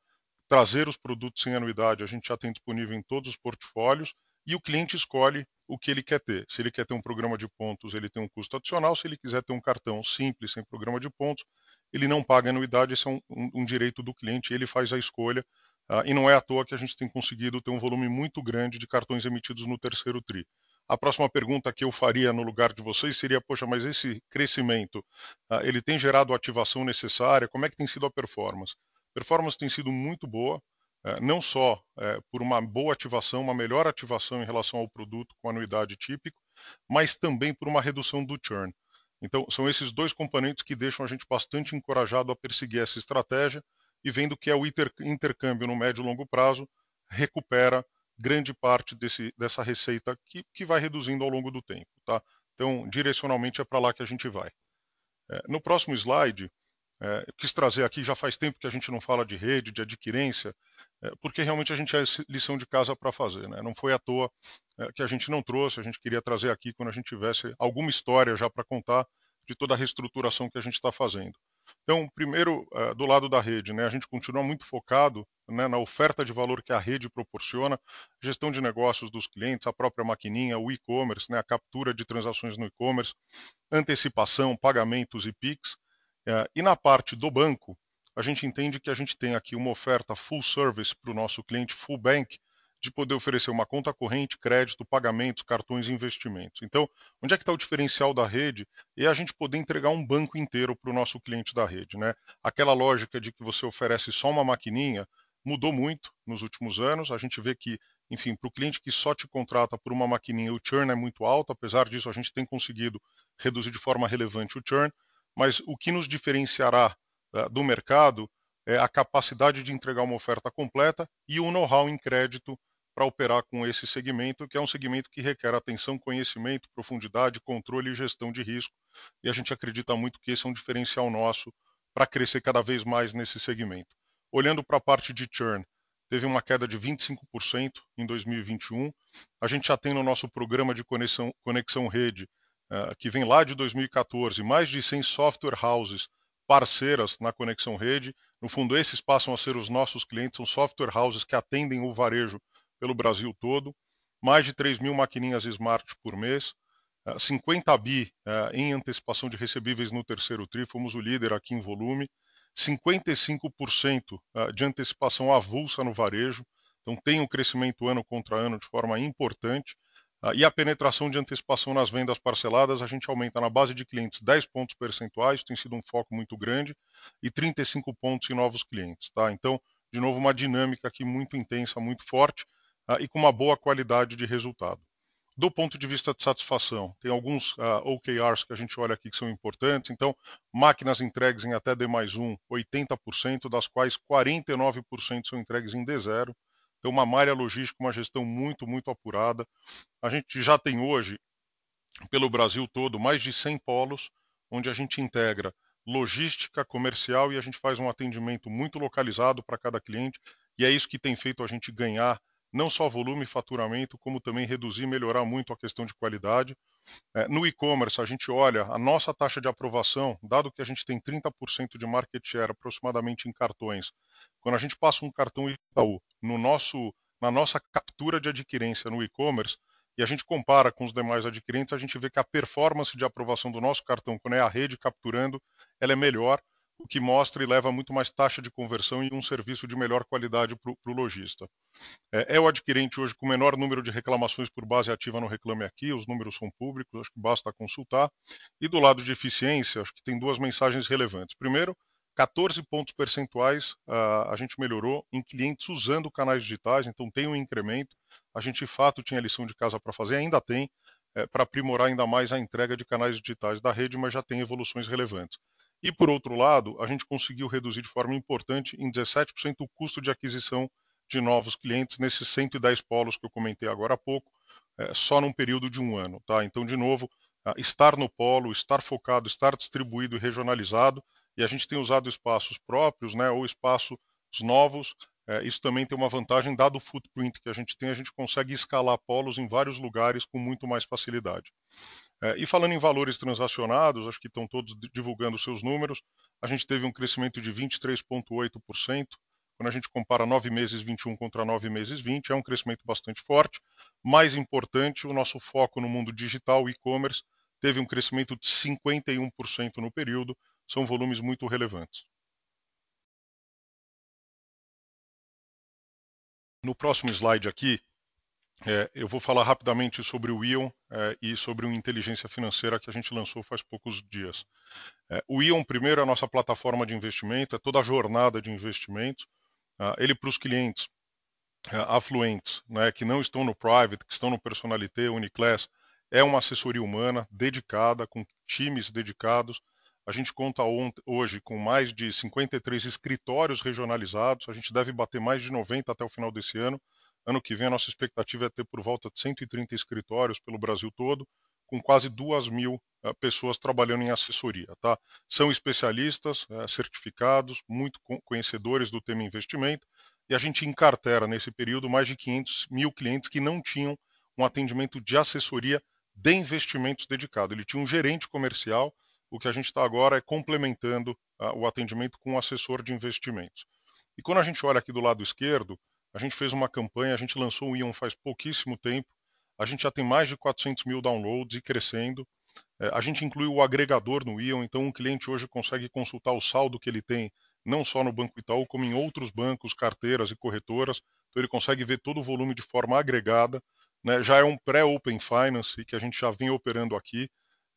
trazer os produtos sem anuidade, a gente já tem disponível em todos os portfólios e o cliente escolhe o que ele quer ter. Se ele quer ter um programa de pontos, ele tem um custo adicional. Se ele quiser ter um cartão simples, sem programa de pontos, ele não paga anuidade. Esse é um, um, um direito do cliente, ele faz a escolha Uh, e não é à toa que a gente tem conseguido ter um volume muito grande de cartões emitidos no terceiro TRI. A próxima pergunta que eu faria no lugar de vocês seria: poxa, mas esse crescimento, uh, ele tem gerado a ativação necessária? Como é que tem sido a performance? A performance tem sido muito boa, uh, não só uh, por uma boa ativação, uma melhor ativação em relação ao produto com anuidade típico, mas também por uma redução do churn. Então, são esses dois componentes que deixam a gente bastante encorajado a perseguir essa estratégia e vendo que é o intercâmbio no médio e longo prazo recupera grande parte desse, dessa receita que, que vai reduzindo ao longo do tempo. Tá? Então, direcionalmente é para lá que a gente vai. É, no próximo slide, é, quis trazer aqui, já faz tempo que a gente não fala de rede, de adquirência, é, porque realmente a gente tinha lição de casa para fazer. Né? Não foi à toa é, que a gente não trouxe, a gente queria trazer aqui quando a gente tivesse alguma história já para contar de toda a reestruturação que a gente está fazendo. Então, primeiro, uh, do lado da rede, né, a gente continua muito focado né, na oferta de valor que a rede proporciona, gestão de negócios dos clientes, a própria maquininha, o e-commerce, né, a captura de transações no e-commerce, antecipação, pagamentos e PIX. Uh, e na parte do banco, a gente entende que a gente tem aqui uma oferta full service para o nosso cliente, full bank, de poder oferecer uma conta corrente, crédito, pagamentos, cartões e investimentos. Então, onde é que está o diferencial da rede? É a gente poder entregar um banco inteiro para o nosso cliente da rede. Né? Aquela lógica de que você oferece só uma maquininha mudou muito nos últimos anos. A gente vê que, enfim, para o cliente que só te contrata por uma maquininha, o churn é muito alto. Apesar disso, a gente tem conseguido reduzir de forma relevante o churn. Mas o que nos diferenciará uh, do mercado é a capacidade de entregar uma oferta completa e o know-how em crédito para operar com esse segmento, que é um segmento que requer atenção, conhecimento, profundidade, controle e gestão de risco. E a gente acredita muito que esse é um diferencial nosso para crescer cada vez mais nesse segmento. Olhando para a parte de churn, teve uma queda de 25% em 2021. A gente já tem no nosso programa de conexão, conexão rede, uh, que vem lá de 2014, mais de 100 software houses parceiras na conexão rede. No fundo, esses passam a ser os nossos clientes, são software houses que atendem o varejo pelo Brasil todo, mais de 3 mil maquininhas smart por mês, 50 eh, bi eh, em antecipação de recebíveis no terceiro TRI, fomos o líder aqui em volume, 55% eh, de antecipação avulsa no varejo, então tem um crescimento ano contra ano de forma importante, e a penetração de antecipação nas vendas parceladas, a gente aumenta na base de clientes. 10 pontos percentuais, tem sido um foco muito grande, e 35 pontos em novos clientes. Tá? Então, de novo, uma dinâmica aqui muito intensa, muito forte, e com uma boa qualidade de resultado. Do ponto de vista de satisfação, tem alguns uh, OKRs que a gente olha aqui que são importantes. Então, máquinas entregues em até D mais 1, 80%, das quais 49% são entregues em D0. Então, uma malha logística, uma gestão muito, muito apurada. A gente já tem hoje, pelo Brasil todo, mais de 100 polos, onde a gente integra logística, comercial e a gente faz um atendimento muito localizado para cada cliente. E é isso que tem feito a gente ganhar não só volume e faturamento, como também reduzir e melhorar muito a questão de qualidade. É, no e-commerce, a gente olha a nossa taxa de aprovação, dado que a gente tem 30% de market share aproximadamente em cartões. Quando a gente passa um cartão Itaú no nosso, na nossa captura de adquirência no e-commerce, e a gente compara com os demais adquirentes, a gente vê que a performance de aprovação do nosso cartão, quando é a rede capturando, ela é melhor, o que mostra e leva muito mais taxa de conversão e um serviço de melhor qualidade para o lojista. É, é, o adquirente hoje com o menor número de reclamações por base ativa no Reclame Aqui, os números são públicos, acho que basta consultar. E do lado de eficiência, acho que tem duas mensagens relevantes. Primeiro, 14 pontos percentuais uh, a gente melhorou em clientes usando canais digitais, então tem um incremento. A gente, de fato, tinha lição de casa para fazer, ainda tem, é, para aprimorar ainda mais a entrega de canais digitais da rede, mas já tem evoluções relevantes. E, por outro lado, a gente conseguiu reduzir de forma importante em 17% o custo de aquisição de novos clientes nesses 110 polos que eu comentei agora há pouco, é, só num período de um ano. Tá? Então, de novo, estar no polo, estar focado, estar distribuído e regionalizado, e a gente tem usado espaços próprios né, ou espaços novos. É, isso também tem uma vantagem, dado o footprint que a gente tem, a gente consegue escalar polos em vários lugares com muito mais facilidade. É, e falando em valores transacionados, acho que estão todos divulgando seus números, a gente teve um crescimento de 23,8%. Quando a gente compara nove meses 21 contra nove meses 20, é um crescimento bastante forte. Mais importante, o nosso foco no mundo digital, e-commerce, teve um crescimento de 51% no período. São volumes muito relevantes. No próximo slide aqui, é, eu vou falar rapidamente sobre o Ion é, e sobre uma inteligência financeira que a gente lançou faz poucos dias. É, o Ion, primeiro, é a nossa plataforma de investimento, é toda a jornada de investimento. Uh, ele para os clientes uh, afluentes, né, que não estão no private, que estão no personalité, uniclass, é uma assessoria humana dedicada, com times dedicados. A gente conta hoje com mais de 53 escritórios regionalizados, a gente deve bater mais de 90 até o final desse ano. Ano que vem, a nossa expectativa é ter por volta de 130 escritórios pelo Brasil todo, com quase 2 mil uh, pessoas trabalhando em assessoria. Tá? São especialistas, uh, certificados, muito conhecedores do tema investimento, e a gente encartera nesse período mais de 500 mil clientes que não tinham um atendimento de assessoria de investimentos dedicado. Ele tinha um gerente comercial, o que a gente está agora é complementando uh, o atendimento com um assessor de investimentos. E quando a gente olha aqui do lado esquerdo, a gente fez uma campanha, a gente lançou o Ion faz pouquíssimo tempo, a gente já tem mais de 400 mil downloads e crescendo. É, a gente inclui o agregador no Ion, então um cliente hoje consegue consultar o saldo que ele tem, não só no Banco Itaú, como em outros bancos, carteiras e corretoras. Então ele consegue ver todo o volume de forma agregada. Né? Já é um pré-Open Finance que a gente já vem operando aqui.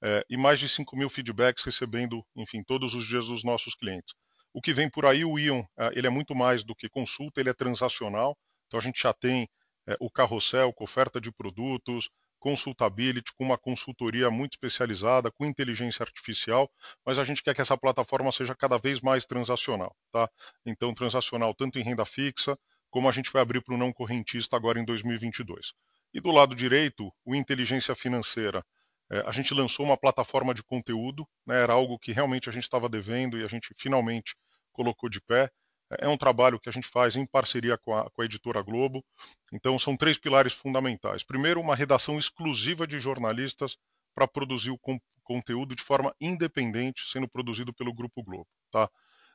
É, e mais de 5 mil feedbacks recebendo, enfim, todos os dias dos nossos clientes. O que vem por aí, o Ion, ah, ele é muito mais do que consulta, ele é transacional. Então a gente já tem é, o carrossel com oferta de produtos, consultability, com uma consultoria muito especializada, com inteligência artificial, mas a gente quer que essa plataforma seja cada vez mais transacional. Tá? Então, transacional tanto em renda fixa, como a gente vai abrir para o não correntista agora em 2022. E do lado direito, o inteligência financeira. É, a gente lançou uma plataforma de conteúdo, né, era algo que realmente a gente estava devendo e a gente finalmente colocou de pé. É um trabalho que a gente faz em parceria com a, com a editora Globo. Então, são três pilares fundamentais. Primeiro, uma redação exclusiva de jornalistas para produzir o com, conteúdo de forma independente, sendo produzido pelo Grupo Globo. Tá?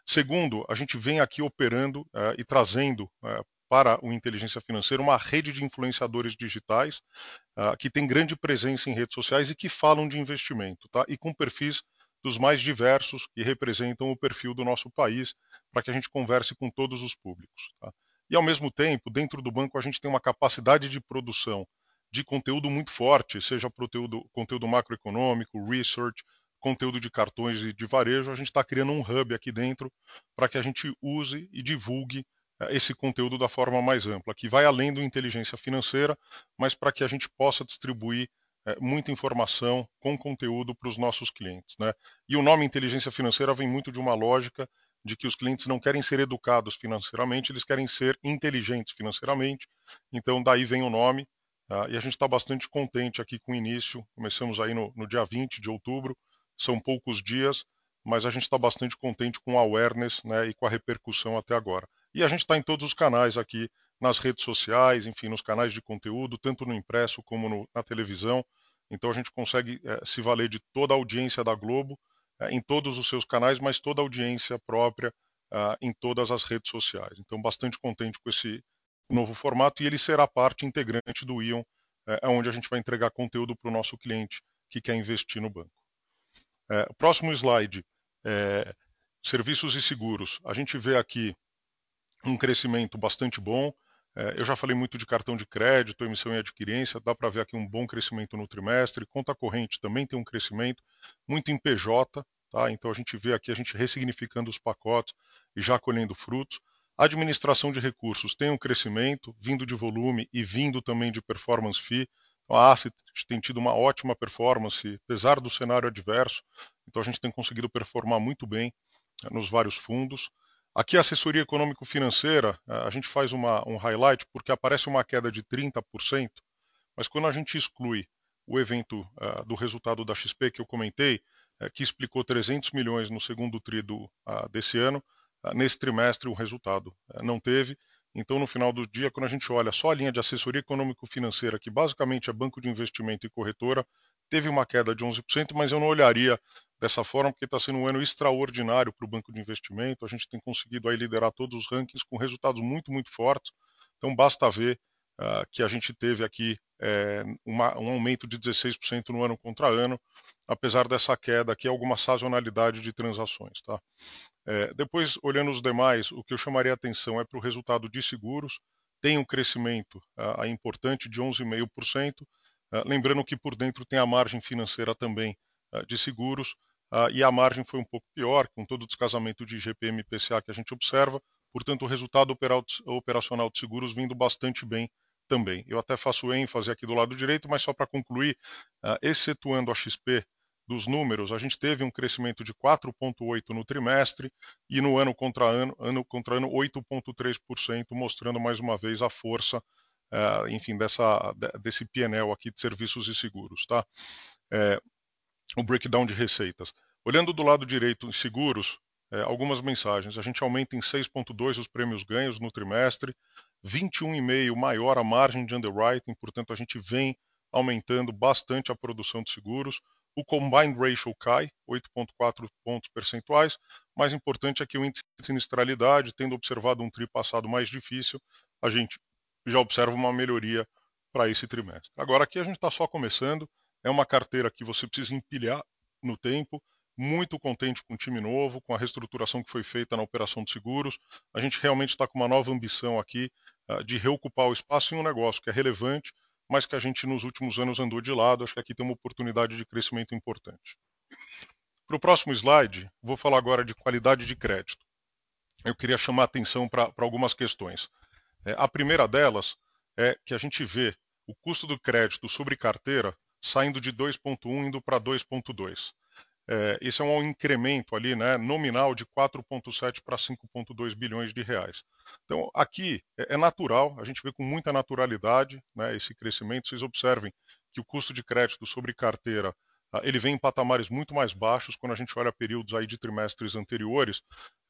Segundo, a gente vem aqui operando é, e trazendo é, para o Inteligência Financeira uma rede de influenciadores digitais uh, que tem grande presença em redes sociais e que falam de investimento, tá? E com perfis dos mais diversos que representam o perfil do nosso país, para que a gente converse com todos os públicos. Tá? E, ao mesmo tempo, dentro do banco, a gente tem uma capacidade de produção de conteúdo muito forte, seja conteúdo, conteúdo macroeconômico, research, conteúdo de cartões e de varejo. A gente está criando um hub aqui dentro para que a gente use e divulgue esse conteúdo da forma mais ampla, que vai além do inteligência financeira, mas para que a gente possa distribuir é, muita informação com conteúdo para os nossos clientes. Né? E o nome inteligência financeira vem muito de uma lógica de que os clientes não querem ser educados financeiramente, eles querem ser inteligentes financeiramente. Então, daí vem o nome. Uh, e a gente está bastante contente aqui com o início. Começamos aí no, no dia 20 de outubro, são poucos dias, mas a gente está bastante contente com o awareness né, e com a repercussão até agora. E a gente está em todos os canais aqui, nas redes sociais, enfim, nos canais de conteúdo, tanto no impresso como no, na televisão. Então a gente consegue é, se valer de toda a audiência da Globo é, em todos os seus canais, mas toda a audiência própria uh, em todas as redes sociais. Então, bastante contente com esse novo formato e ele será parte integrante do Ion, é, onde a gente vai entregar conteúdo para o nosso cliente que quer investir no banco. É, próximo slide, é, serviços e seguros. A gente vê aqui um crescimento bastante bom. É, eu já falei muito de cartão de crédito, emissão e adquirência, dá para ver aqui um bom crescimento no trimestre. Conta corrente também tem um crescimento, muito em PJ, tá? então a gente vê aqui a gente ressignificando os pacotes e já colhendo frutos. Administração de recursos tem um crescimento, vindo de volume e vindo também de performance fee. Então, a Asset tem tido uma ótima performance, apesar do cenário adverso. Então, a gente tem conseguido performar muito bem né, nos vários fundos. Aqui a assessoria econômico-financeira, a gente faz uma, um highlight porque aparece uma queda de 30%, mas quando a gente exclui o evento uh, do resultado da XP que eu comentei, uh, que explicou 300 milhões no segundo tri do, uh, desse ano, nesse trimestre o resultado não teve. Então, no final do dia, quando a gente olha só a linha de assessoria econômico-financeira, que basicamente é banco de investimento e corretora, teve uma queda de 11%, mas eu não olharia dessa forma, porque está sendo um ano extraordinário para o banco de investimento. A gente tem conseguido aí liderar todos os rankings com resultados muito, muito fortes. Então, basta ver uh, que a gente teve aqui é, uma, um aumento de 16% no ano contra ano, apesar dessa queda aqui, alguma sazonalidade de transações. Tá? É, depois, olhando os demais, o que eu chamaria a atenção é para o resultado de seguros, tem um crescimento uh, importante de 11,5%, uh, lembrando que por dentro tem a margem financeira também de seguros, Uh, e a margem foi um pouco pior, com todo o descasamento de GPM e PCA que a gente observa, portanto, o resultado operacional de seguros vindo bastante bem também. Eu até faço ênfase aqui do lado direito, mas só para concluir, uh, excetuando a XP dos números, a gente teve um crescimento de 4,8% no trimestre e no ano contra ano, ano contra ano 8,3%, mostrando mais uma vez a força, uh, enfim, dessa, desse PNL aqui de serviços e seguros. Tá? É, o breakdown de receitas. Olhando do lado direito em seguros, é, algumas mensagens. A gente aumenta em 6,2 os prêmios ganhos no trimestre, 21,5 maior a margem de underwriting, portanto a gente vem aumentando bastante a produção de seguros. O combined ratio cai 8,4 pontos percentuais. Mais importante é que o índice de sinistralidade, tendo observado um tri passado mais difícil, a gente já observa uma melhoria para esse trimestre. Agora aqui a gente está só começando, é uma carteira que você precisa empilhar no tempo. Muito contente com o time novo, com a reestruturação que foi feita na operação de seguros. A gente realmente está com uma nova ambição aqui uh, de reocupar o espaço em um negócio que é relevante, mas que a gente nos últimos anos andou de lado. Acho que aqui tem uma oportunidade de crescimento importante. Para o próximo slide, vou falar agora de qualidade de crédito. Eu queria chamar a atenção para algumas questões. É, a primeira delas é que a gente vê o custo do crédito sobre carteira saindo de 2,1 indo para 2,2. É, esse é um incremento ali, né, nominal de 4,7 para 5,2 bilhões de reais. Então, aqui é, é, natural, a gente vê com muita naturalidade né, esse crescimento. Vocês observem que o custo de crédito sobre carteira ele vem em patamares muito mais baixos quando a gente olha períodos aí de trimestres anteriores,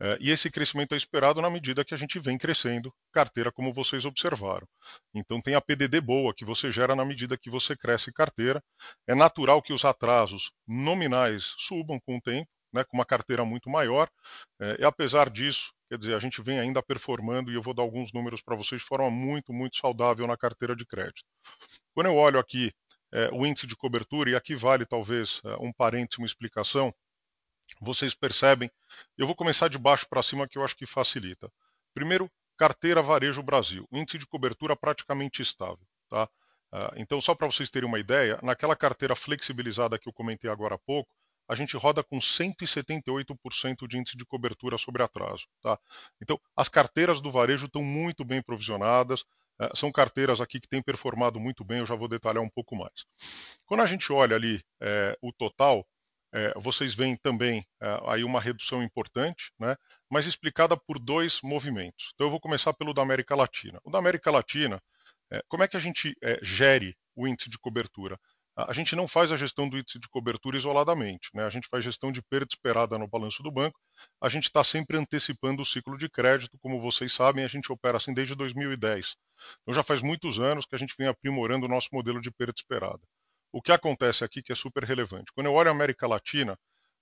eh, e esse crescimento é esperado na medida que a gente vem crescendo carteira, como vocês observaram. Então tem a PDD boa que você gera na medida que você cresce carteira. É natural que os atrasos nominais subam com o tempo, né, com uma carteira muito maior, eh, e apesar disso, quer dizer, a gente vem ainda performando, e eu vou dar alguns números para vocês de forma muito, muito saudável na carteira de crédito. Quando eu olho aqui é, o índice de cobertura, e aqui vale talvez é, um parênteses, uma explicação, vocês percebem, eu vou começar de baixo para cima que eu acho que facilita. Primeiro, carteira varejo Brasil, índice de cobertura praticamente estável. Tá? Uh, então, só para vocês terem uma ideia, naquela carteira flexibilizada que eu comentei agora há pouco, a gente roda com 178% de índice de cobertura sobre atraso. Tá? Então, as carteiras do varejo estão muito bem provisionadas, é, são carteiras aqui que têm performado muito bem, eu já vou detalhar um pouco mais. Quando a gente olha ali é, o total, é, vocês veem também é, aí uma redução importante, né, mas explicada por dois movimentos. Então eu vou começar pelo da América Latina. O da América Latina, é, como é que a gente é, gere o índice de cobertura? A gente não faz a gestão do índice de cobertura isoladamente, né? a gente faz gestão de perda esperada no balanço do banco, a gente está sempre antecipando o ciclo de crédito, como vocês sabem, a gente opera assim desde 2010. Então já faz muitos anos que a gente vem aprimorando o nosso modelo de perda esperada. O que acontece aqui que é super relevante? Quando eu olho a América Latina,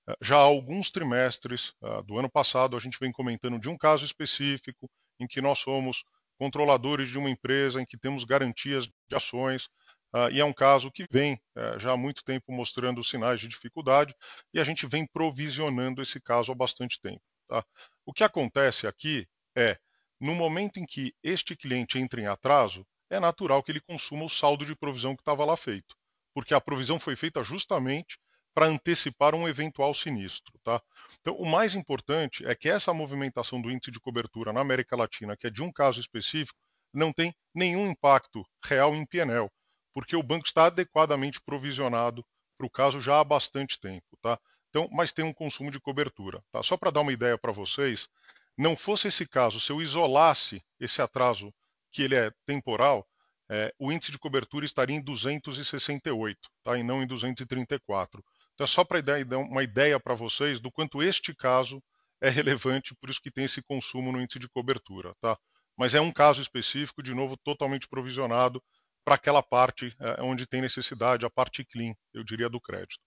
eh, já há alguns trimestres uh, do ano passado, a gente vem comentando de um caso específico em que nós somos controladores de uma empresa, em que temos garantias de ações, uh, e é um caso que vem uh, já há muito tempo mostrando sinais de dificuldade, e a gente vem provisionando esse caso há bastante tempo. Tá? O que acontece aqui é, no momento em que este cliente entra em atraso, é natural que ele consuma o saldo de provisão que estava lá feito porque a provisão foi feita justamente para antecipar um eventual sinistro. Tá? Então, o mais importante é que essa movimentação do índice de cobertura na América Latina, que é de um caso específico, não tem nenhum impacto real em PNL, porque o banco está adequadamente provisionado para o caso já há bastante tempo. Tá? Então, mas tem um consumo de cobertura. Tá? Só para dar uma ideia para vocês, não fosse esse caso, se eu isolasse esse atraso que ele é temporal, é, o índice de cobertura estaria em 268, tá? e não em 234. Então é só para dar uma ideia para vocês do quanto este caso é relevante, por isso que tem esse consumo no índice de cobertura. Tá? Mas é um caso específico, de novo, totalmente provisionado para aquela parte é, onde tem necessidade, a parte clean, eu diria, do crédito.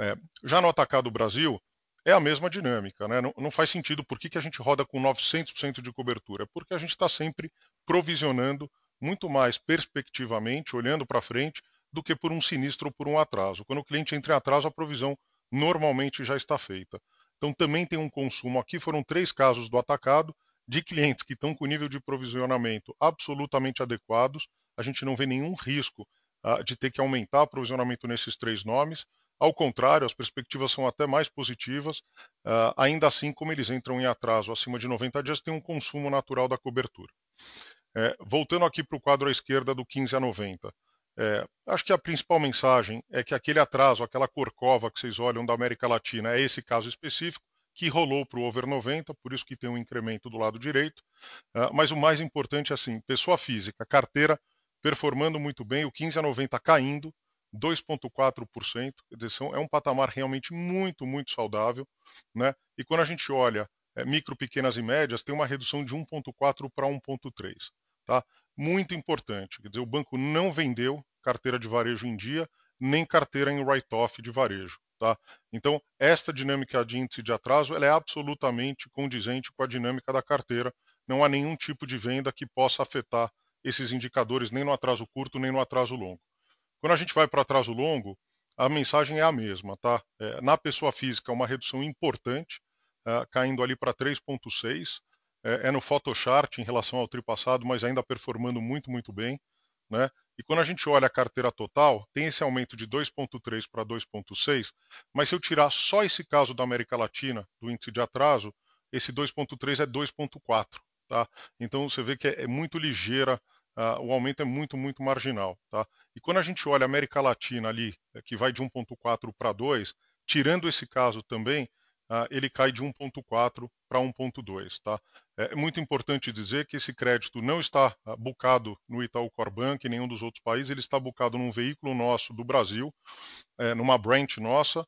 É, já no Atacado Brasil, é a mesma dinâmica. Né? Não, não, faz sentido por que, que a gente roda com 900% de cobertura, porque a gente está sempre provisionando muito mais perspectivamente, olhando para frente, do que por um sinistro ou por um atraso. Quando o cliente entra em atraso, a provisão normalmente já está feita. Então também tem um consumo. Aqui foram três casos do atacado de clientes que estão com nível de provisionamento absolutamente adequados. A gente não vê nenhum risco uh, de ter que aumentar o provisionamento nesses três nomes. Ao contrário, as perspectivas são até mais positivas. Uh, ainda assim, como eles entram em atraso acima de 90 dias, tem um consumo natural da cobertura. É, voltando aqui para o quadro à esquerda do 15 a 90. É, acho que a principal mensagem é que aquele atraso, aquela corcova que vocês olham da América Latina, é esse caso específico que rolou para o over 90, por isso que tem um incremento do lado direito. Uh, mas o mais importante é assim, pessoa física, carteira performando muito bem, o 15 a 90 caindo, 2,4%, quer dizer, é um patamar realmente muito, muito saudável. Né? E quando a gente olha é, micro, pequenas e médias, tem uma redução de 1,4 para 1,3. Tá? Muito importante. Quer dizer, o banco não vendeu carteira de varejo em dia, nem carteira em write-off de varejo. Tá? Então, esta dinâmica de índice de atraso ela é absolutamente condizente com a dinâmica da carteira. Não há nenhum tipo de venda que possa afetar esses indicadores, nem no atraso curto, nem no atraso longo. Quando a gente vai para atraso longo, a mensagem é a mesma. Tá? É, na pessoa física, uma redução importante, uh, caindo ali para 3,6. É, é, no Photochart em relação ao tri passado, mas ainda performando muito, muito bem. Né? E quando a gente olha a carteira total, tem esse aumento de 2,3 para 2,6, mas se eu tirar só esse caso da América Latina, do índice de atraso, esse 2,3 é 2,4. Tá? Então você vê que é, é muito ligeira, uh, o aumento é muito, muito marginal. Tá? E quando a gente olha a América Latina ali, que vai de 1,4 para 2, tirando esse caso também, uh, ele cai de 1,4 para 1,2. Tá? É muito importante dizer que esse crédito não está uh, bucado no Itaú Corbank, em nenhum dos outros países, ele está bucado num veículo nosso do Brasil, é, numa branch nossa,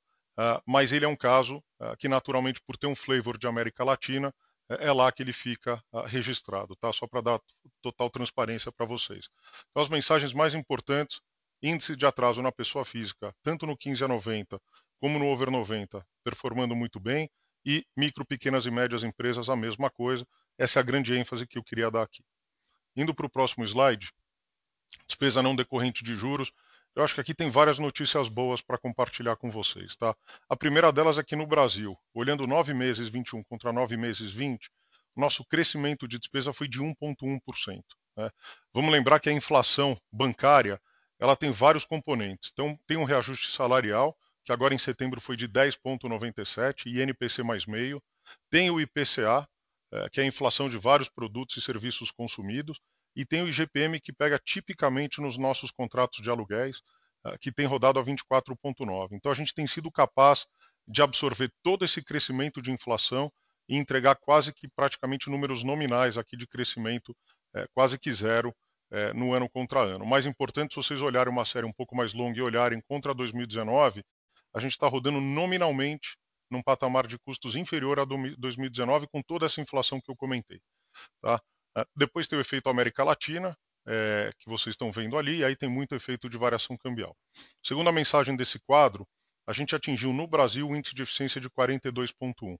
mas ele é um caso que, naturalmente, por ter um flavor de América Latina, é, é lá que ele fica registrado, tá? Só para dar total transparência para vocês. Então, as mensagens mais importantes índice de atraso na pessoa física, tanto no 15 a 90 como no over 90, performando muito bem, e micro, pequenas e médias empresas a mesma coisa. Essa é a grande ênfase que eu queria dar aqui. Indo para o próximo slide, despesa não decorrente de juros. Eu acho que aqui tem várias notícias boas para compartilhar com vocês. Tá? A primeira delas é que no Brasil, olhando nove meses 21 contra nove meses 20, nosso crescimento de despesa foi de 1,1%. Né? Vamos lembrar que a inflação bancária ela tem vários componentes. Então, tem um reajuste salarial, que agora em setembro foi de 10,97, e INPC mais meio. Tem o IPCA, é, que é a inflação de vários produtos e serviços consumidos, e tem o IGPM, que pega tipicamente nos nossos contratos de aluguéis, é, que tem rodado a 24,9. Então a gente tem sido capaz de absorver todo esse crescimento de inflação e entregar quase que praticamente números nominais aqui de crescimento, é, quase que zero é, no ano contra ano. Mais importante, se vocês olharem uma série um pouco mais longa e olharem contra 2019, a gente está rodando nominalmente num patamar de custos inferior a 2019, com toda essa inflação que eu comentei. Tá? Ah, depois tem o efeito América Latina, é, que vocês estão vendo ali, e aí tem muito efeito de variação cambial. Segundo a mensagem desse quadro, a gente atingiu no Brasil o índice de eficiência de 42,1.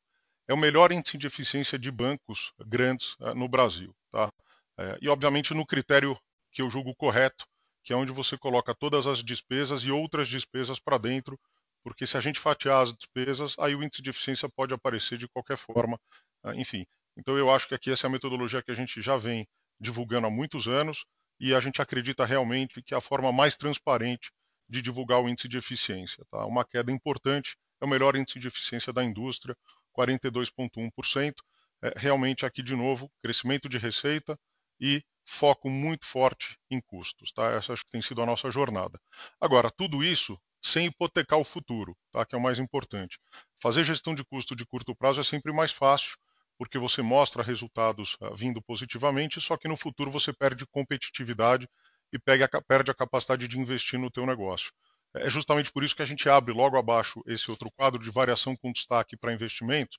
É o melhor índice de eficiência de bancos grandes uh, no Brasil. Tá? É, e, obviamente, no critério que eu julgo correto, que é onde você coloca todas as despesas e outras despesas para dentro, porque se a gente fatiar as despesas, aí o índice de eficiência pode aparecer de qualquer forma, uh, enfim. Então, eu acho que aqui essa é a metodologia que a gente já vem divulgando há muitos anos e a gente acredita realmente que é a forma mais transparente de divulgar o índice de eficiência. Tá? Uma queda importante, é o melhor índice de eficiência da indústria, 42,1%. É, realmente, aqui de novo, crescimento de receita e foco muito forte em custos. Tá? Essa acho que tem sido a nossa jornada. Agora, tudo isso sem hipotecar o futuro, tá? que é o mais importante. Fazer gestão de custo de curto prazo é sempre mais fácil, porque você mostra resultados uh, vindo positivamente, só que no futuro você perde competitividade e perde a capacidade de investir no teu negócio. É justamente por isso que a gente abre logo abaixo esse outro quadro de variação com destaque para investimentos.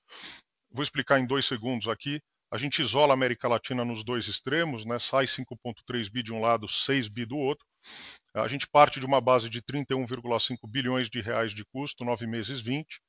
Vou explicar em dois segundos aqui. A gente isola a América Latina nos dois extremos, né? sai 5,3 bi de um lado, 6 bi do outro. A gente parte de uma base de 31,5 bilhões de reais de custo, 9 meses 20.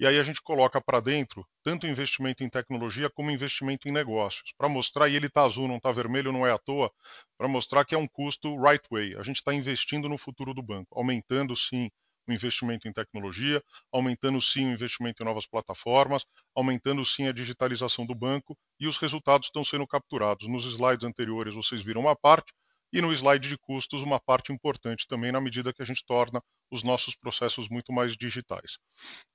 E aí a gente coloca para dentro tanto investimento em tecnologia como investimento em negócios, para mostrar, e ele está azul, não está vermelho, não é à toa, para mostrar que é um custo right way. A gente está investindo no futuro do banco, aumentando sim o investimento em tecnologia, aumentando sim o investimento em novas plataformas, aumentando sim a digitalização do banco, e os resultados estão sendo capturados. Nos slides anteriores vocês viram uma parte, e no slide de custos, uma parte importante também, na medida que a gente torna os nossos processos muito mais digitais.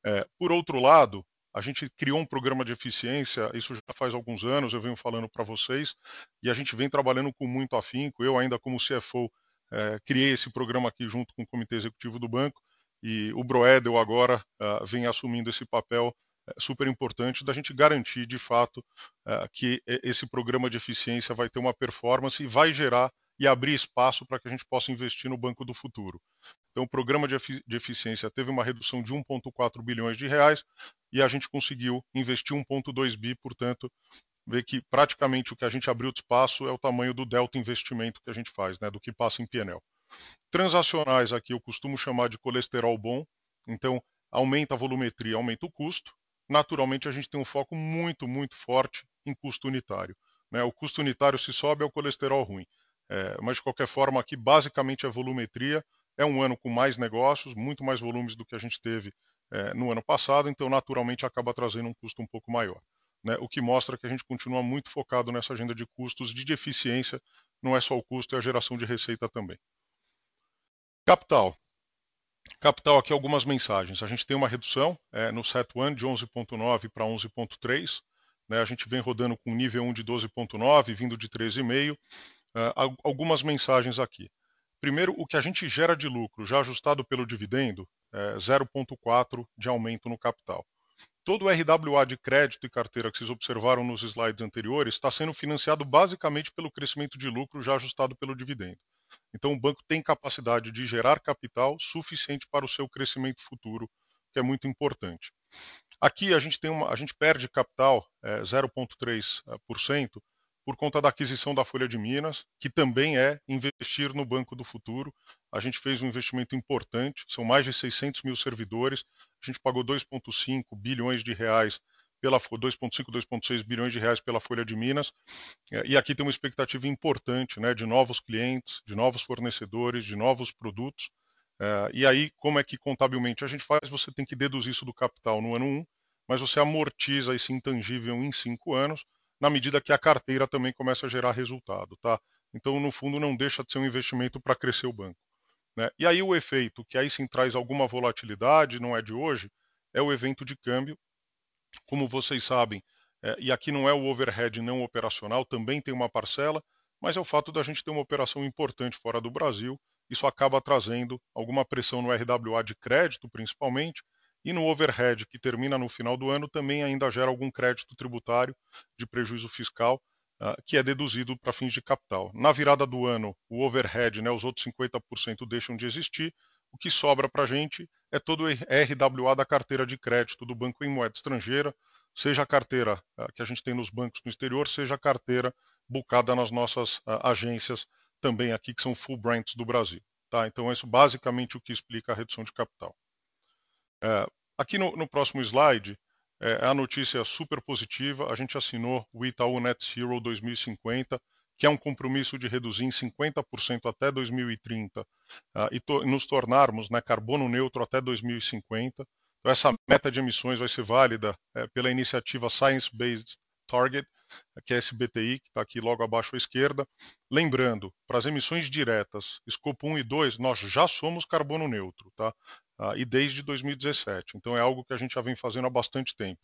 É, por outro lado, a gente criou um programa de eficiência, isso já faz alguns anos, eu venho falando para vocês, e a gente vem trabalhando com muito afinco. Eu, ainda como CFO, é, criei esse programa aqui junto com o Comitê Executivo do Banco, e o Broedel agora uh, vem assumindo esse papel uh, super importante da gente garantir, de fato, uh, que esse programa de eficiência vai ter uma performance e vai gerar e abrir espaço para que a gente possa investir no banco do futuro. Então, o programa de, efici de eficiência teve uma redução de 1,4 bilhões de reais e a gente conseguiu investir 1,2 bi, portanto, ver que praticamente o que a gente abriu de espaço é o tamanho do delta investimento que a gente faz, né, do que passa em PNL. Transacionais aqui eu costumo chamar de colesterol bom, então aumenta a volumetria, aumenta o custo. Naturalmente a gente tem um foco muito, muito forte em custo unitário. Né? O custo unitário se sobe é o colesterol ruim. É, mas de qualquer forma, aqui basicamente a volumetria é um ano com mais negócios, muito mais volumes do que a gente teve é, no ano passado, então naturalmente acaba trazendo um custo um pouco maior. Né? O que mostra que a gente continua muito focado nessa agenda de custos de eficiência, não é só o custo, é a geração de receita também. Capital. Capital aqui algumas mensagens. A gente tem uma redução é, no CET1 de 11.9 para 11.3. Né? A gente vem rodando com nível 1 de 12.9, vindo de 13,5 uh, algumas mensagens aqui. Primeiro, o que a gente gera de lucro, já ajustado pelo dividendo, é 0,4 de aumento no capital. Todo o RWA de crédito e carteira que vocês observaram nos slides anteriores está sendo financiado basicamente pelo crescimento de lucro já ajustado pelo dividendo. Então, o banco tem capacidade de gerar capital suficiente para o seu crescimento futuro, que é muito importante. Aqui a gente tem uma, a gente perde capital é, 0,3% por conta da aquisição da Folha de Minas, que também é investir no Banco do Futuro. A gente fez um investimento importante, são mais de 600 mil servidores, a gente pagou 2,5 bilhões de reais pela 2,5, 2,6 bilhões de reais pela Folha de Minas. É, e aqui tem uma expectativa importante né, de novos clientes, de novos fornecedores, de novos produtos. É, e aí, como é que contabilmente a gente faz? Você tem que deduzir isso do capital no ano 1, mas você amortiza esse intangível em 5 anos na medida que a carteira também começa a gerar resultado, tá? Então, no fundo, não deixa de ser um investimento para crescer o banco. Né? E aí o efeito, que aí sim traz alguma volatilidade, não é de hoje, é o evento de câmbio. Como vocês sabem, é, e aqui não é o overhead não operacional, também tem uma parcela, mas é o fato da gente ter uma operação importante fora do Brasil. Isso acaba trazendo alguma pressão no RWA de crédito, principalmente, e no overhead, que termina no final do ano, também ainda gera algum crédito tributário de prejuízo fiscal, uh, que é deduzido para fins de capital. Na virada do ano, o overhead, né, os outros 50% deixam de existir, o que sobra para a gente é todo o RWA da carteira de crédito do banco em moeda estrangeira, seja a carteira uh, que a gente tem nos bancos no exterior, seja a carteira bucada nas nossas uh, agências também aqui, que são full brands do Brasil. Tá? Então, isso basicamente o que explica a redução de capital. É, aqui no, no, próximo slide é, é a notícia super positiva. A gente assinou o Itaú Net Zero 2050, que é um compromisso de reduzir em 50% até 2030 uh, e to nos tornarmos né, carbono neutro até 2050. Então, essa meta de emissões vai ser válida é, pela iniciativa Science Based Target, que é SBTI, que está aqui logo abaixo à esquerda. Lembrando, para as emissões diretas, escopo 1 e 2, nós já somos carbono neutro, tá? Ah, e desde 2017. Então é algo que a gente já vem fazendo há bastante tempo.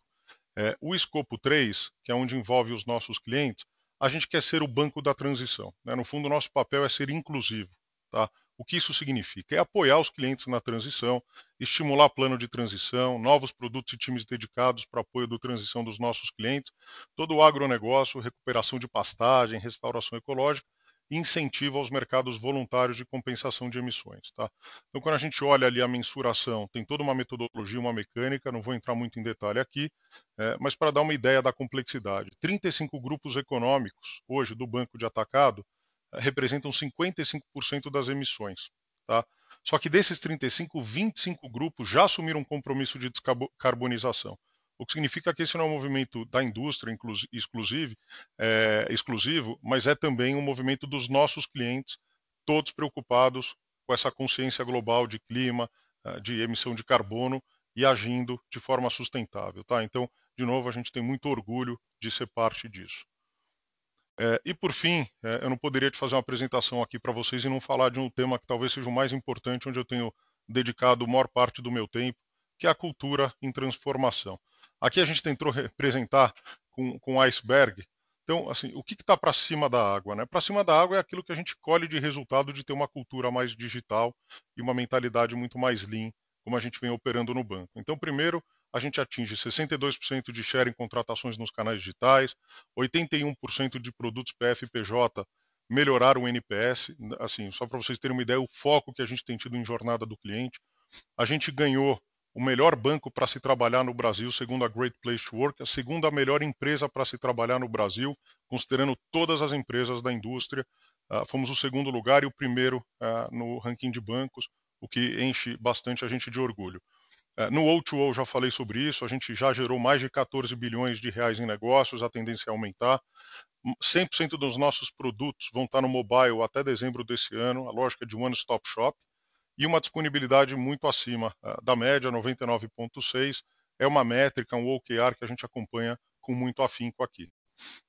É, o escopo 3, que é onde envolve os nossos clientes, a gente quer ser o banco da transição. Né? No fundo, o nosso papel é ser inclusivo. Tá? O que isso significa? É apoiar os clientes na transição, estimular plano de transição, novos produtos e times dedicados para apoio da transição dos nossos clientes, todo o agronegócio, recuperação de pastagem, restauração ecológica incentivo aos mercados voluntários de compensação de emissões. Tá? Então, quando a gente olha ali a mensuração, tem toda uma metodologia, uma mecânica, não vou entrar muito em detalhe aqui, é, mas para dar uma ideia da complexidade. 35 grupos econômicos, hoje, do Banco de Atacado, representam 55% das emissões. Tá? Só que desses 35, 25 grupos já assumiram um compromisso de descarbonização. O que significa que esse não é um movimento da indústria exclusivo, é, exclusivo, mas é também um movimento dos nossos clientes, todos preocupados com essa consciência global de clima, eh, de emissão de carbono e agindo de forma sustentável. Tá? Então, de novo, a gente tem muito orgulho de ser parte disso. É, e por fim, é, eu não poderia te fazer uma apresentação aqui para vocês e não falar de um tema que talvez seja o mais importante, onde eu tenho dedicado a maior parte do meu tempo, que é a cultura em transformação. Aqui a gente tentou representar com, com iceberg. Então, assim, o que está para cima da água? Né? Para cima da água é aquilo que a gente colhe de resultado de ter uma cultura mais digital e uma mentalidade muito mais lean, como a gente vem operando no banco. Então, primeiro, a gente atinge 62% de share em contratações nos canais digitais, 81% de produtos PFPJ melhoraram o NPS, assim, só para vocês terem uma ideia, o foco que a gente tem tido em jornada do cliente. A gente ganhou o melhor banco para se trabalhar no Brasil, segundo a Great Place to Work, a segunda melhor empresa para se trabalhar no Brasil, considerando todas as empresas da indústria. Uh, fomos o segundo lugar e o primeiro uh, no ranking de bancos, o que enche bastante a gente de orgulho. É, no O2O já falei sobre isso, a gente já gerou mais de 14 bilhões de reais em negócios, a tendência é aumentar. 100% dos nossos produtos vão estar no mobile até dezembro desse ano, a lógica de one stop shop, e uma disponibilidade muito acima é, da média, 99,6. É uma métrica, um OKR que a gente acompanha com muito afinco aqui.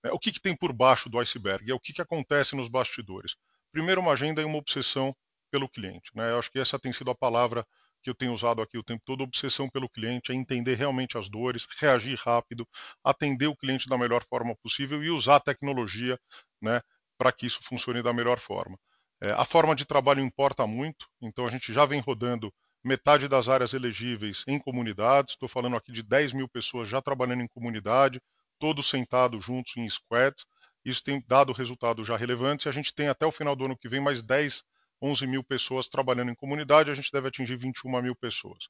É, o que, que tem por baixo do iceberg? É o que, que acontece nos bastidores. Primeiro, uma agenda e uma obsessão pelo cliente. Né? Eu acho que essa tem sido a palavra que eu tenho usado aqui o tempo todo, obsessão pelo cliente, é entender realmente as dores, reagir rápido, atender o cliente da melhor forma possível e usar a tecnologia né, para que isso funcione da melhor forma. É, a forma de trabalho importa muito, então a gente já vem rodando metade das áreas elegíveis em comunidades, estou falando aqui de 10 mil pessoas já trabalhando em comunidade, todos sentados juntos em squad, isso tem dado resultados já relevantes e a gente tem até o final do ano que vem mais 10 11 mil pessoas trabalhando em comunidade, a gente deve atingir 21 mil pessoas.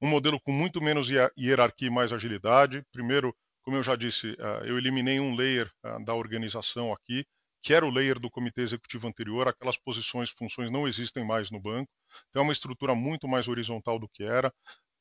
Um modelo com muito menos hierarquia e mais agilidade. Primeiro, como eu já disse, ah, eu eliminei um layer ah, da organização aqui, que era o layer do comitê executivo anterior, aquelas posições, funções não existem mais no banco. Então é uma estrutura muito mais horizontal do que era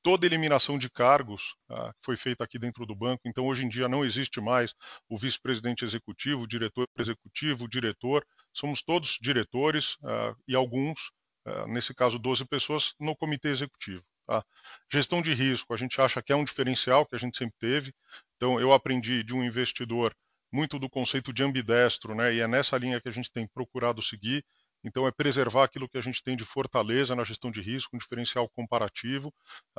toda eliminação de cargos uh, foi feita aqui dentro do banco. Então, hoje em dia, não existe mais o vice-presidente executivo, o diretor executivo, o diretor. Somos todos diretores uh, e alguns, uh, nesse caso, 12 pessoas, no comitê executivo. Tá? Gestão de risco, a gente acha que é um diferencial que a gente sempre teve. Então, eu aprendi de um investidor muito do conceito de ambidestro, né? e é nessa linha que a gente tem procurado seguir Então, é preservar aquilo que a gente tem de fortaleza na gestão de risco, um diferencial comparativo,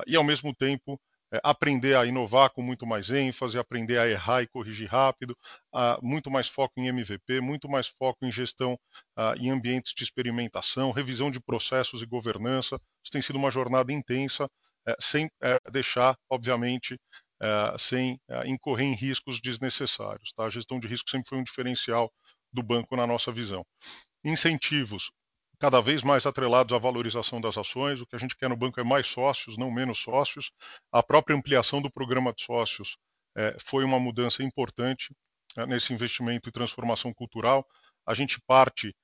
e, ao mesmo tempo, é, aprender a inovar com muito mais ênfase, aprender a errar e corrigir rápido, muito mais foco em MVP, muito mais foco em gestão em ambientes de experimentação, revisão de processos e governança. Isso tem sido uma jornada intensa, é, sem é, deixar, obviamente, sem incorrer em riscos desnecessários. Tá? A gestão de risco sempre foi um diferencial do banco na nossa visão. Incentivos cada vez mais atrelados à valorização das ações. O que a gente quer no banco é mais sócios, não menos sócios. A própria ampliação do programa de sócios é, foi uma mudança importante nesse investimento e transformação cultural. A gente parte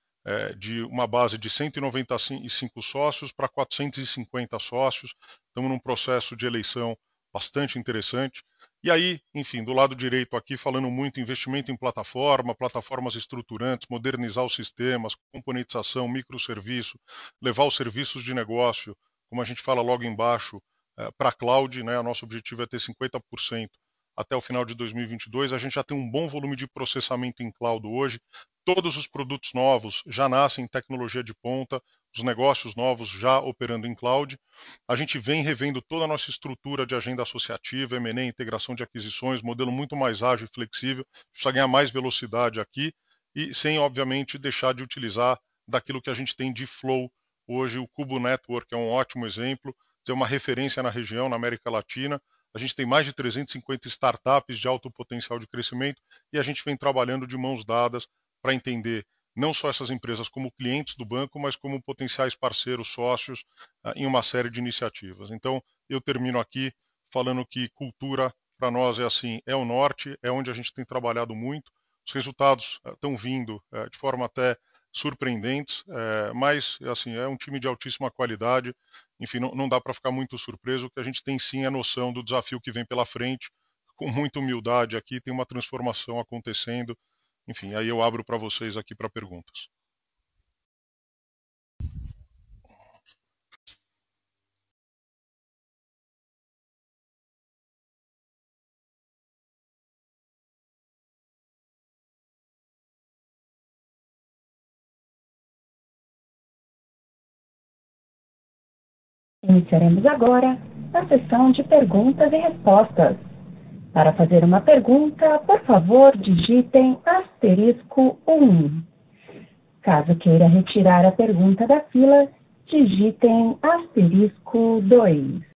de uma base de 195 sócios para 450 sócios. Estamos num processo de eleição bastante interessante. E aí, enfim, do lado direito aqui, falando muito investimento em plataforma, plataformas estruturantes, modernizar os sistemas, componentização, microserviço, levar os serviços de negócio, como a gente fala logo embaixo, eh, para a cloud, né? O nosso objetivo é ter 50% até o final de 2022. A gente já tem um bom volume de processamento em cloud hoje. Todos os produtos novos já nascem em tecnologia de ponta os negócios novos já operando em cloud. A gente vem revendo toda a nossa estrutura de agenda associativa, M&A, integração de aquisições, modelo muito mais ágil e flexível, precisa ganhar mais velocidade aqui e sem, obviamente, deixar de utilizar daquilo que a gente tem de flow hoje. O Cubo Network é um ótimo exemplo, tem uma referência na região, na América Latina. A gente tem mais de 350 startups de alto potencial de crescimento e a gente vem trabalhando de mãos dadas para entender não só essas empresas como clientes do banco, mas como potenciais parceiros, sócios, uh, em uma série de iniciativas. Então, eu termino aqui falando que cultura para nós é assim, é o norte, é onde a gente tem trabalhado muito. Os resultados estão uh, vindo uh, de forma até surpreendentes, eh, mas assim é um time de altíssima qualidade. Enfim, não, não dá para ficar muito surpreso. Que a gente tem sim é a noção do desafio que vem pela frente. Com muita humildade aqui, tem uma transformação acontecendo enfim, aí eu abro para vocês aqui para perguntas. Iniciaremos agora a sessão de perguntas e respostas. Para fazer uma pergunta, por favor, digitem asterisco 1. Caso queira retirar a pergunta da fila, digitem asterisco 2.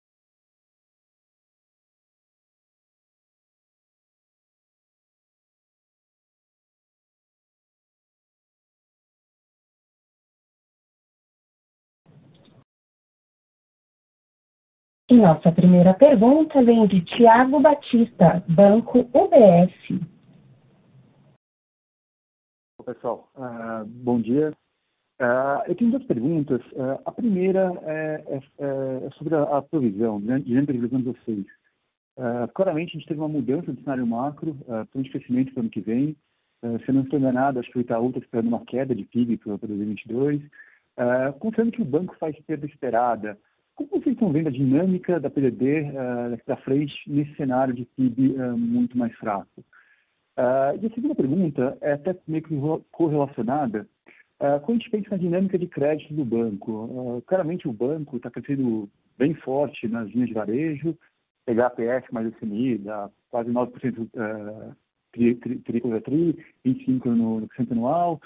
E nossa primeira pergunta vem de Tiago Batista, Banco UBS. Pessoal, uh, bom dia. Uh, eu tenho duas perguntas. Uh, a primeira é, é, é sobre a, a, provisão, né, diante da previsão de vocês. claramente, a gente teve uma mudança do cenário macro, uh, plano de crescimento para o ano que vem. se eu não estou enganado, acho que o Itaú está esperando uma queda de PIB para 2022. Uh, considerando que o banco faz perda esperada, como vocês estão vendo a dinâmica da PDD uh, daqui para frente nesse cenário de PIB eh, muito mais fraco? Uh, e a segunda pergunta é até meio que correlacionada. Quando a gente pensa na dinâmica de crédito do banco, claramente o banco está crescendo bem forte nas linhas de varejo, pegar mais SMI, dá quase 9% uh, tri, tri, tri, tri, 25% no, no anual,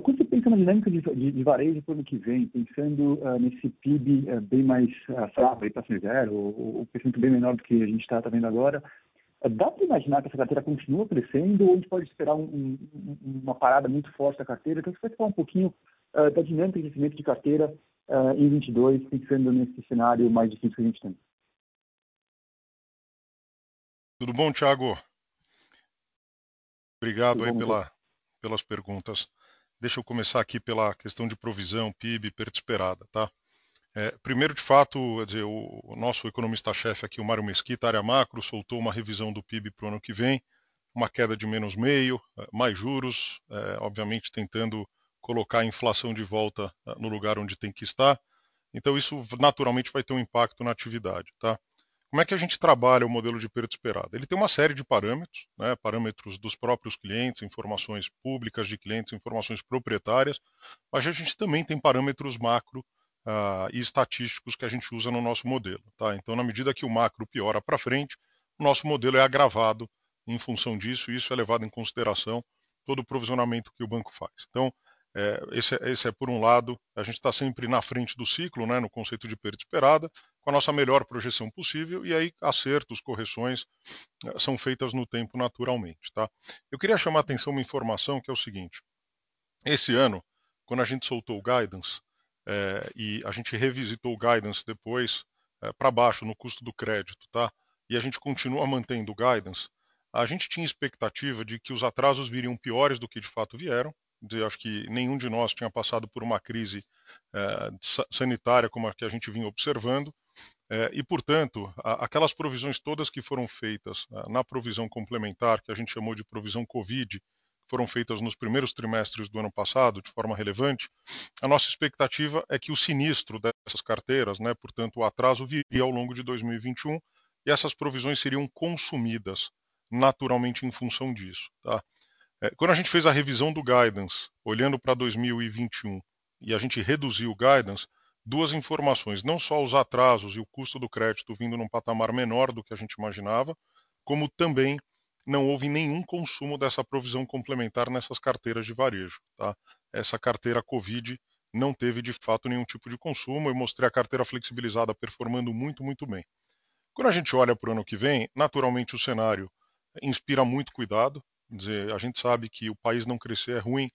quando você pensa na dinâmica de, de, de varejo para o ano que vem, pensando uh, nesse PIB uh, bem mais uh, fraco, para zero, ou o crescimento bem menor do que a gente está tá vendo agora, dá para imaginar que essa carteira continua crescendo ou a gente pode esperar um, um, uma parada muito forte da carteira? Então, você pode falar um pouquinho da dinâmica de crescimento de carteira em 22, pensando nesse cenário mais difícil que a gente tem. Tudo bom, Thiago? Obrigado Tudo aí bom, pela, pelas perguntas. Deixa eu começar aqui pela questão de provisão, PIB, perda esperada, tá? É, primeiro, de fato, dizer, o, o, nosso economista-chefe aqui, o Mário Mesquita, área macro, soltou uma revisão do PIB para o ano que vem, uma queda de menos meio, é, mais juros, é, obviamente tentando colocar a inflação de volta é, no lugar onde tem que estar. Então, isso naturalmente vai ter um impacto na atividade, tá? Como é que a gente trabalha o modelo de perda esperada? Ele tem uma série de parâmetros, né, parâmetros dos próprios clientes, informações públicas de clientes, informações proprietárias, mas a gente também tem parâmetros macro uh, e estatísticos que a gente usa no nosso modelo. Tá? Então, na medida que o macro piora para frente, o nosso modelo é agravado em função disso, e isso é levado em consideração todo o provisionamento que o banco faz. Então, é, esse, é, esse, é por um lado, a gente está sempre na frente do ciclo, né, no conceito de perda esperada, com a nossa melhor projeção possível, e aí acertos, correções eh, são feitas no tempo naturalmente. Tá? Eu queria chamar a atenção uma informação que é o seguinte: esse ano, quando a gente soltou o guidance, é, e a gente revisitou o guidance depois é, eh, para baixo no custo do crédito, tá? e a gente continua mantendo o guidance, a gente tinha expectativa de que os atrasos viriam piores do que de fato vieram, dizer, acho que nenhum de nós tinha passado por uma crise eh, sanitária como a que a gente vinha observando, eh, e, portanto, a, aquelas provisões todas que foram feitas eh, na provisão complementar, que a gente chamou de provisão Covid, foram feitas nos primeiros trimestres do ano passado, de forma relevante, a nossa expectativa é que o sinistro dessas carteiras, né, portanto, o atraso viria ao longo de 2021 e essas provisões seriam consumidas naturalmente em função disso. Tá? É, quando a gente fez a revisão do guidance, olhando para 2021, e a gente reduziu o guidance, duas informações, não só os atrasos e o custo do crédito vindo num patamar menor do que a gente imaginava, como também não houve nenhum consumo dessa provisão complementar nessas carteiras de varejo. Tá? Essa carteira Covid não teve de fato nenhum tipo de consumo. Eu mostrei a carteira flexibilizada performando muito, muito bem. Quando a gente olha para o ano que vem, naturalmente o cenário inspira muito cuidado dizer, a gente sabe que o país não crescer é ruim,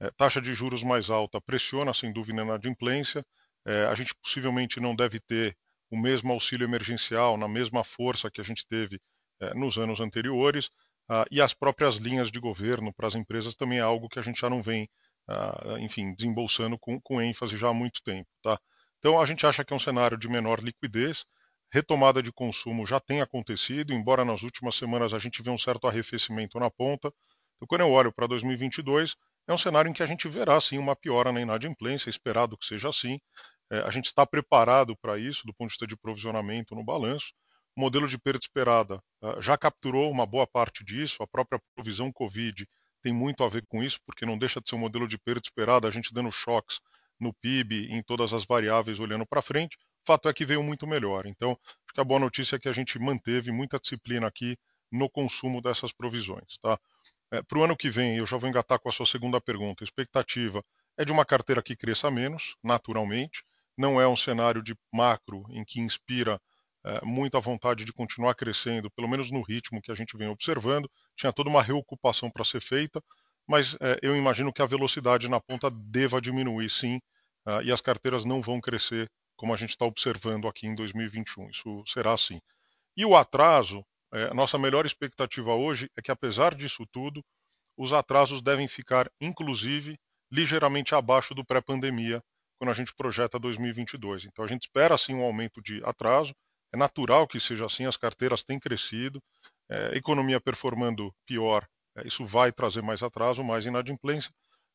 é, taxa de juros mais alta pressiona, sem dúvida, na adimplência, é, a gente possivelmente não deve ter o mesmo auxílio emergencial na mesma força que a gente teve é, nos anos anteriores, ah, e as próprias linhas de governo para as empresas também é algo que a gente já não vem, ah, enfim, desembolsando com, com ênfase já há muito tempo. Tá? Então, a gente acha que é um cenário de menor liquidez, retomada de consumo já tem acontecido, embora nas últimas semanas a gente vê um certo arrefecimento na ponta. Então, quando eu olho para 2022, é um cenário em que a gente verá sim uma piora na inadimplência, esperado que seja assim. É, a gente está preparado para isso do ponto de vista de provisionamento no balanço. O modelo de perda esperada uh, já capturou uma boa parte disso, a própria provisão Covid tem muito a ver com isso, porque não deixa de ser um modelo de perda esperada, a gente dando choques no PIB, em todas as variáveis olhando para frente fato é que veio muito melhor. Então, acho que a boa notícia é que a gente manteve muita disciplina aqui no consumo dessas provisões. Tá? É, Para o ano que vem, eu já vou engatar com a sua segunda pergunta. A expectativa é de uma carteira que cresça menos, naturalmente. Não é um cenário de macro em que inspira é, muita vontade de continuar crescendo, pelo menos no ritmo que a gente vem observando. Tinha toda uma reocupação para ser feita, mas é, eu imagino que a velocidade na ponta deva diminuir, sim, uh, e as carteiras não vão crescer como a gente está observando aqui em 2021. Isso será assim. E o atraso, é, nossa melhor expectativa hoje é que, apesar disso tudo, os atrasos devem ficar, inclusive, ligeiramente abaixo do pré-pandemia, quando a gente projeta 2022. Então, a gente espera, sim, um aumento de atraso. É natural que seja assim, as carteiras têm crescido, é, economia performando pior, é, isso vai trazer mais atraso, mais inadimplência,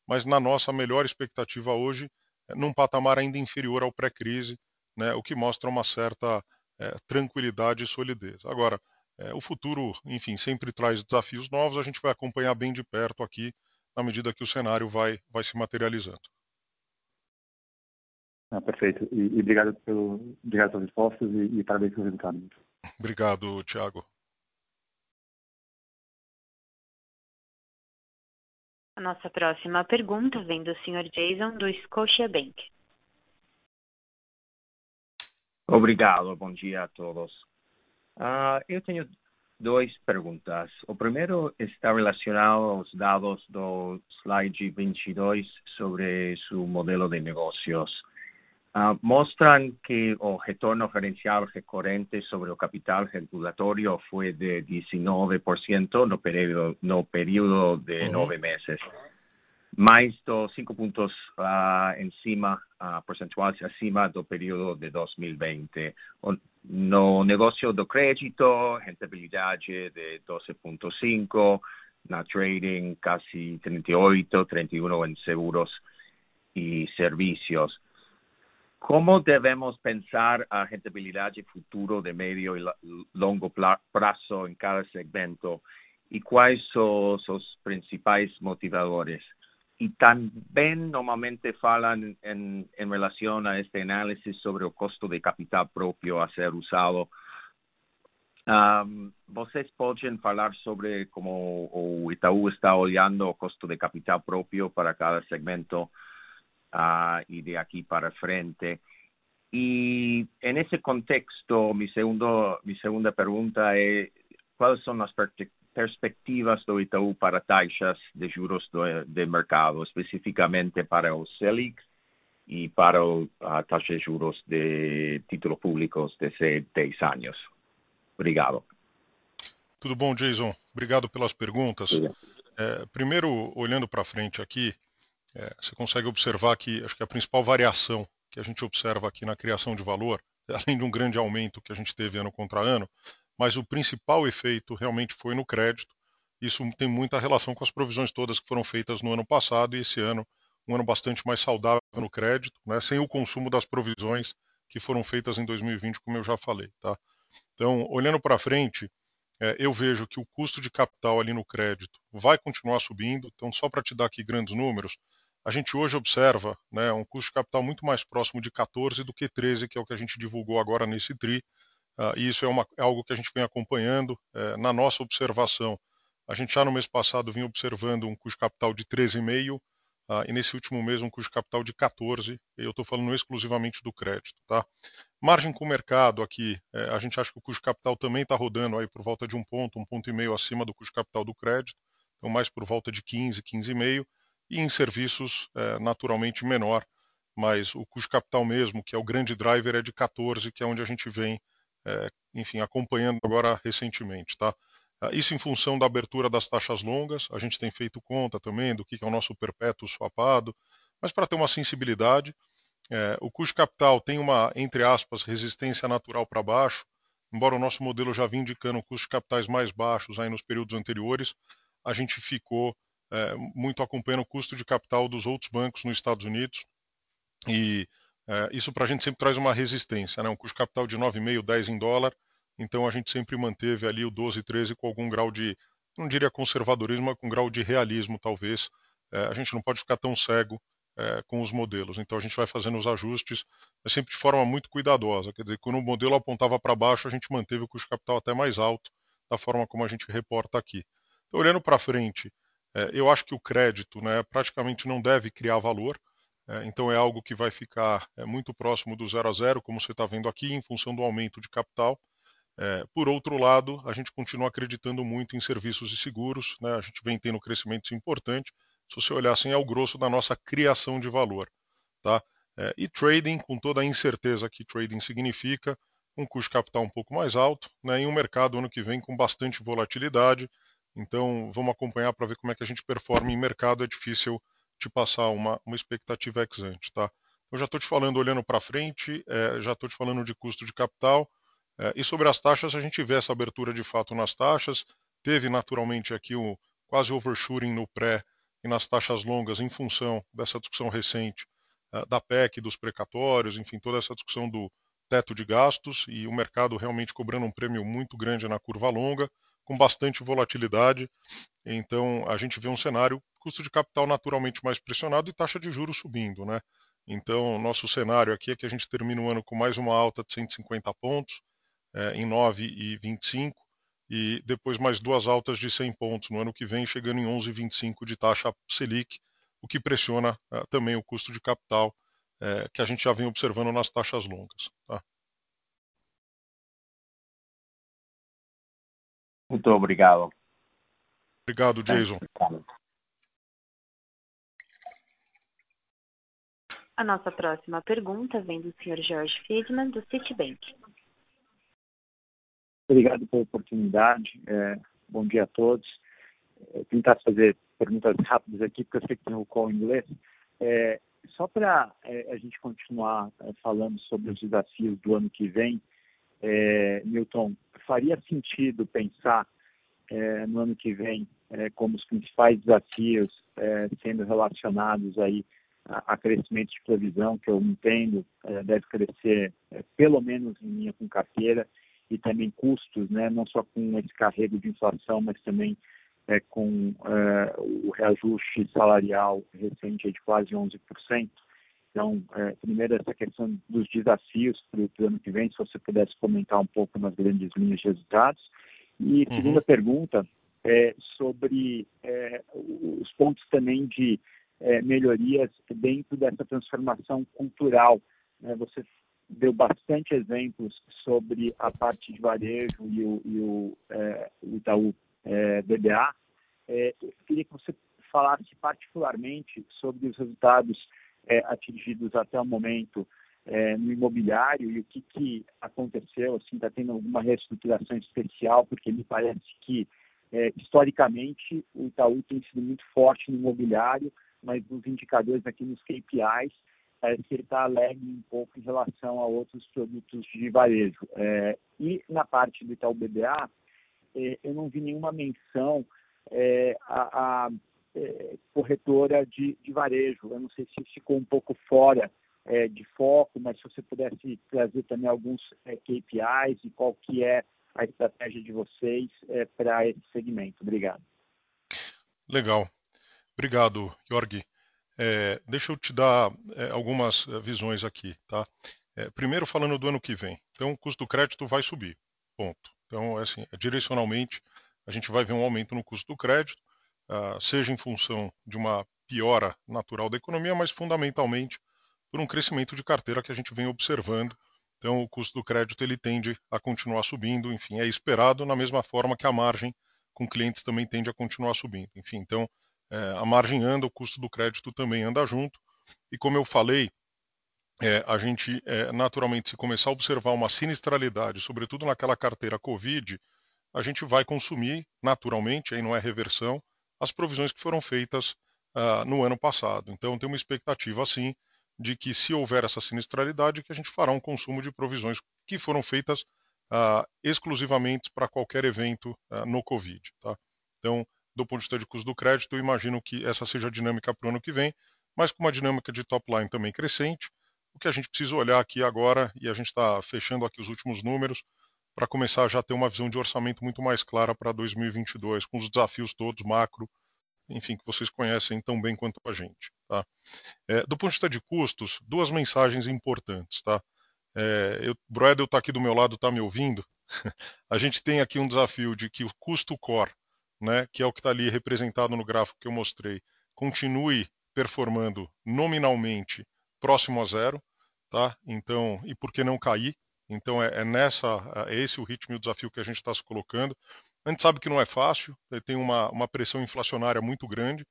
mas na nossa melhor expectativa hoje num patamar ainda inferior ao pré-crise, né, o que mostra uma certa é, tranquilidade e solidez. Agora, é, o futuro, enfim, sempre traz desafios novos, a gente vai acompanhar bem de perto aqui, na medida que o cenário vai, vai se materializando. Ah, perfeito. E, e, obrigado, pelo, obrigado pelas respostas e, e parabéns pelo resultado. Obrigado, Tiago. A nossa próxima pergunta vem do Sr. Jason, do Scotiabank. Obrigado, bom dia a todos. Uh, eu tenho duas perguntas. O primeiro está relacionado aos dados do slide 22 sobre seu modelo de negócios. Uh, mostram que o retorno gerencial recorrente sobre o capital regulatorio foi de 19% no período, no período de nove meses. Mais dos cinco pontos uh, em cima, uh, percentuais acima do período de 2020. O, no negócio do crédito, rentabilidade de 12,5%, na trading casi 38, 31 em seguros e serviços. Como devemos pensar a rentabilidade futuro de médio e longo prazo em cada segmento e quais são os principais motivadores? Y también normalmente falan en, en relación a este análisis sobre el costo de capital propio a ser usado. Um, vocês podem falar sobre como o Itaú está olhando o custo de capital propio para cada segmento uh, y de aquí para frente. Y en ese contexto, mi, segundo, mi segunda pregunta es, ¿cuáles son las perspectivas do Itaú para taxas de juros do, de mercado, especificamente para o Selic e para a taxa de juros de títulos públicos de 10 anos. Obrigado. Tudo bom, Jason? Obrigado pelas perguntas. É, primeiro, olhando para frente aqui, é, você consegue observar que acho que a principal variação que a gente observa aqui na criação de valor, <laughs> além de um grande aumento que a gente teve ano contra ano, mas o principal efeito realmente foi no crédito. Isso tem muita relação com as provisões todas que foram feitas no ano passado e esse ano, um ano bastante mais saudável no crédito, né, sem o consumo das provisões que foram feitas em 2020, como eu já falei. Tá? Então, olhando para frente, é, eu vejo que o custo de capital ali no crédito vai continuar subindo. Então, só para te dar aqui grandes números, a gente hoje observa né, um custo de capital muito mais próximo de 14 do que 13, que é o que a gente divulgou agora nesse TRI, Uh, e isso é, uma, é, algo que a gente vem acompanhando. É, na nossa observação, a gente já no mês passado vinha observando um custo capital de 13,5 uh, ah, e nesse último mês um custo capital de 14. E eu estou falando exclusivamente do crédito. Tá? Margem com o mercado aqui, é, a gente acha que o custo capital também está rodando aí por volta de um ponto, um ponto e meio acima do custo capital do crédito, então mais por volta de 15, 15,5. E em serviços, é, naturalmente menor, mas o custo capital mesmo, que é o grande driver, é de 14, que é onde a gente vem é, enfim, acompanhando agora recentemente, tá? Ah, isso em função da abertura das taxas longas, a gente tem feito conta também do que é o nosso perpétuo swapado, mas para ter uma sensibilidade, é, o custo capital tem uma, entre aspas, resistência natural para baixo, embora o nosso modelo já vinha indicando custos capitais mais baixos aí nos períodos anteriores, a gente ficou é, muito acompanhando o custo de capital dos outros bancos nos Estados Unidos e é, isso para a gente sempre traz uma resistência, né? um custo capital de 9,5, 10 em dólar, então a gente sempre manteve ali o 12, 13 com algum grau de, não diria conservadorismo, mas com grau de realismo talvez. É, a gente não pode ficar tão cego é, com os modelos, então a gente vai fazendo os ajustes, mas sempre de forma muito cuidadosa, quer dizer, quando o modelo apontava para baixo, a gente manteve o custo capital até mais alto, da forma como a gente reporta aqui. Então, olhando para frente, eu acho que o crédito né, praticamente não deve criar valor, é, então é algo que vai ficar é, muito próximo do zero a zero, como você está vendo aqui, em função do aumento de capital. É, por outro lado, a gente continua acreditando muito em serviços e seguros, né? a gente vem tendo crescimentos importantes. Se você olhar assim, é o grosso da nossa criação de valor. Tá? É, e trading, com toda a incerteza que trading significa, um custo de capital um pouco mais alto, né? em um mercado ano que vem com bastante volatilidade. Então, vamos acompanhar para ver como é que a gente performa em mercado. É difícil te passar uma, uma expectativa ex ante, tá? Eu já estou te falando olhando para frente, é, já estou te falando de custo de capital, é, e sobre as taxas, a gente vê essa abertura de fato nas taxas, teve naturalmente aqui o quase overshooting no pré e nas taxas longas em função dessa discussão recente é, da PEC, dos precatórios, enfim, toda essa discussão do teto de gastos e o mercado realmente cobrando um prêmio muito grande na curva longa, com bastante volatilidade. Então, a gente vê um cenário custo de capital naturalmente mais pressionado e taxa de juros subindo, né? Então, nosso cenário aqui é que a gente termina o ano com mais uma alta de 150 pontos, é, em 9,25, e depois mais duas altas de 100 pontos no ano que vem, chegando em 11,25 de taxa Selic, o que pressiona é, também o custo de capital é, que a gente já vem observando nas taxas longas. Tá? Muito obrigado. Obrigado, Jason. A nossa próxima pergunta vem do Sr. Jorge Friedman, do Citibank. Obrigado pela oportunidade. É, bom dia a todos. É, tentar fazer perguntas rápidas aqui, porque eu sei que tem o call em inglês. É, só para é, a gente continuar é, falando sobre os desafios do ano que vem, é, faria sentido pensar no ano que vem como os principais desafios sendo relacionados aí a crescimento de previsão, que eu entendo deve crescer pelo menos em linha com carteira, e também custos, né, não só com esse carrego de inflação, mas também com o reajuste salarial recente de quase 11%. Então, primeiro, essa questão dos desafios para o ano que vem, se você pudesse comentar um pouco nas grandes linhas de resultados. E segunda pergunta é sobre os pontos também de melhorias dentro dessa transformação cultural. Você deu bastante exemplos sobre a parte de varejo e o Itaú BBA. Eu queria que você falasse particularmente sobre os resultados atingidos até o momento no imobiliário e o que aconteceu, se está tendo alguma reestruturação especial, porque me parece que, historicamente, o Itaú tem sido muito forte no imobiliário, mas nos indicadores aqui nos KPIs, parece que ele está alegre um pouco em relação a outros produtos de varejo. E na parte do Itaú BBA, eu não vi nenhuma menção à corretora de varejo. Eu não sei se ficou um pouco fora de foco, mas se você pudesse trazer também alguns KPIs e qual que é a estratégia de vocês para esse segmento. Obrigado. Legal. Obrigado, Jorge. Deixa eu te dar algumas visões aqui, tá? Primeiro, falando do ano que vem. Então, o custo do crédito vai subir, ponto. Então, assim, direcionalmente, a gente vai ver um aumento no custo do crédito, seja em função de uma piora natural da economia, mas fundamentalmente por um crescimento de carteira que a gente vem observando. Então, o custo do crédito ele tende a continuar subindo, enfim, é esperado na mesma forma que a margem com clientes também tende a continuar subindo. Enfim, então, a margem anda, o custo do crédito também anda junto. E como eu falei, a gente naturalmente, se começar a observar uma sinistralidade, sobretudo naquela carteira COVID, a gente vai consumir naturalmente, aí não é reversão, as provisões que foram feitas no ano passado. Então, tem uma expectativa, sim, de que se houver essa sinistralidade, que a gente fará um consumo de provisões que foram feitas exclusivamente para qualquer evento no COVID, tá? Então, do ponto de vista de custo do crédito, imagino que essa seja a dinâmica para o ano que vem, mas com uma dinâmica de top line também crescente. O que a gente precisa olhar aqui agora, e a gente está fechando aqui os últimos números, para começar a já ter uma visão de orçamento muito mais clara para 2022, com os desafios todos macro, enfim, que vocês conhecem tão bem quanto a gente, tá? Do ponto de vista de custos, duas mensagens importantes, tá? O Broedel está aqui do meu lado, está me ouvindo. <laughs> A gente tem aqui um desafio de que o custo core, né, que é o que está ali representado no gráfico que eu mostrei, continue performando nominalmente próximo a zero, tá? Então, e por que não cair? Então, é esse o ritmo e o desafio que a gente está se colocando. A gente sabe que não é fácil, tem uma pressão inflacionária muito grande,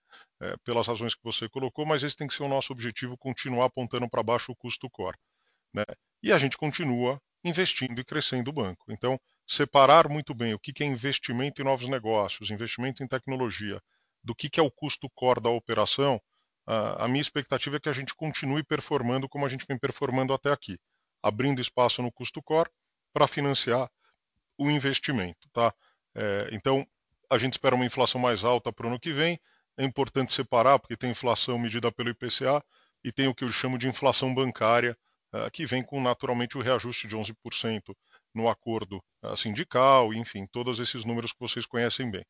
pelas razões que você colocou, mas esse tem que ser o nosso objetivo, continuar apontando para baixo o custo core, né? E a gente continua investindo e crescendo o banco. Então, separar muito bem o que é investimento em novos negócios, investimento em tecnologia, do que é o custo core da operação, a minha expectativa é que a gente continue performando como a gente vem performando até aqui, abrindo espaço no custo core para financiar o investimento, tá? Então, a gente espera uma inflação mais alta para o ano que vem. É importante separar, porque tem inflação medida pelo IPCA e tem o que eu chamo de inflação bancária, que vem com naturalmente o reajuste de 11% no acordo sindical, enfim, todos esses números que vocês conhecem bem.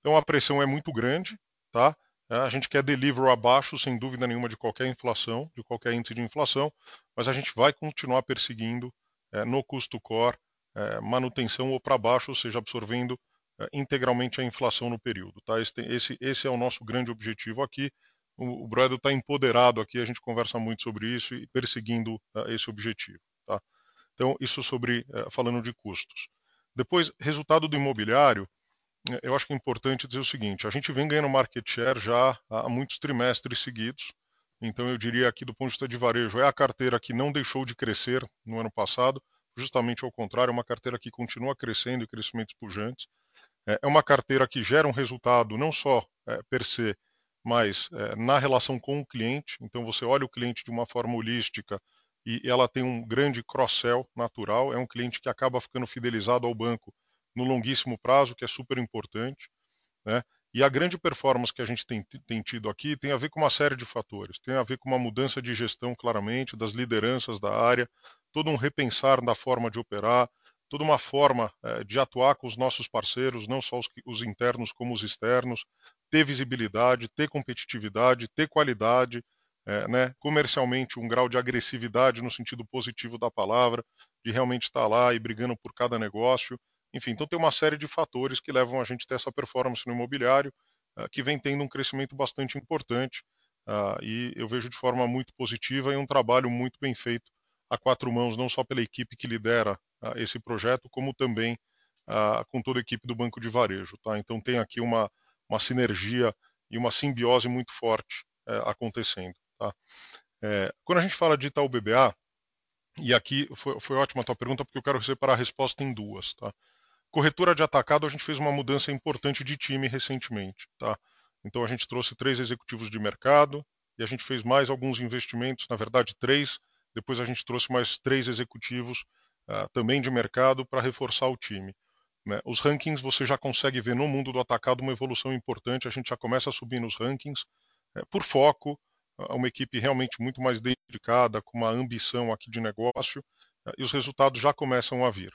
Então, a pressão é muito grande, tá? A gente quer delivery abaixo, sem dúvida nenhuma, de qualquer inflação, de qualquer índice de inflação, mas a gente vai continuar perseguindo no custo core manutenção ou para baixo, ou seja, absorvendo integralmente a inflação no período, tá? Esse é o nosso grande objetivo aqui. O Broedel está empoderado aqui, a gente conversa muito sobre isso e perseguindo esse objetivo, tá? Então, isso sobre falando de custos. Depois, resultado do imobiliário, eu acho que é importante dizer o seguinte: a gente vem ganhando market share já há muitos trimestres seguidos. Então, eu diria aqui do ponto de vista de varejo, é a carteira que não deixou de crescer no ano passado, justamente ao contrário, é uma carteira que continua crescendo e crescimentos pujantes. É uma carteira que gera um resultado não só per se, mas na relação com o cliente. Então, você olha o cliente de uma forma holística e ela tem um grande cross-sell natural. É um cliente que acaba ficando fidelizado ao banco no longuíssimo prazo, que é super importante, né? E a grande performance que a gente tem, tem tido aqui tem a ver com uma série de fatores. Tem a ver com uma mudança de gestão, claramente, das lideranças da área, todo um repensar da forma de operar, toda uma forma eh, de atuar com os nossos parceiros, não só os, os, internos como os externos, ter visibilidade, ter competitividade, ter qualidade, eh, né, comercialmente um grau de agressividade no sentido positivo da palavra, de realmente estar lá e brigando por cada negócio. Enfim, então tem uma série de fatores que levam a gente a ter essa performance no imobiliário, uh, que vem tendo um crescimento bastante importante, uh, e eu vejo de forma muito positiva e um trabalho muito bem feito a quatro mãos, não só pela equipe que lidera uh, esse projeto, como também com toda a equipe do Banco de Varejo. Tá? Então tem aqui uma, uma sinergia e uma simbiose muito forte eh, acontecendo. Tá? É, quando a gente fala de Itaú BBA, e aqui foi, foi ótima a tua pergunta, porque eu quero separar a resposta em duas. Tá? Corretora de atacado, a gente fez uma mudança importante de time recentemente. Tá? Então, a gente trouxe três executivos de mercado e a gente fez mais alguns investimentos, na verdade, três. Depois, a gente trouxe mais três executivos uh, também de mercado para reforçar o time. Né? Os rankings, você já consegue ver no mundo do atacado uma evolução importante. A gente já começa a subir nos rankings uh, por foco, uh, uma equipe realmente muito mais dedicada, com uma ambição aqui de negócio, e os resultados já começam a vir.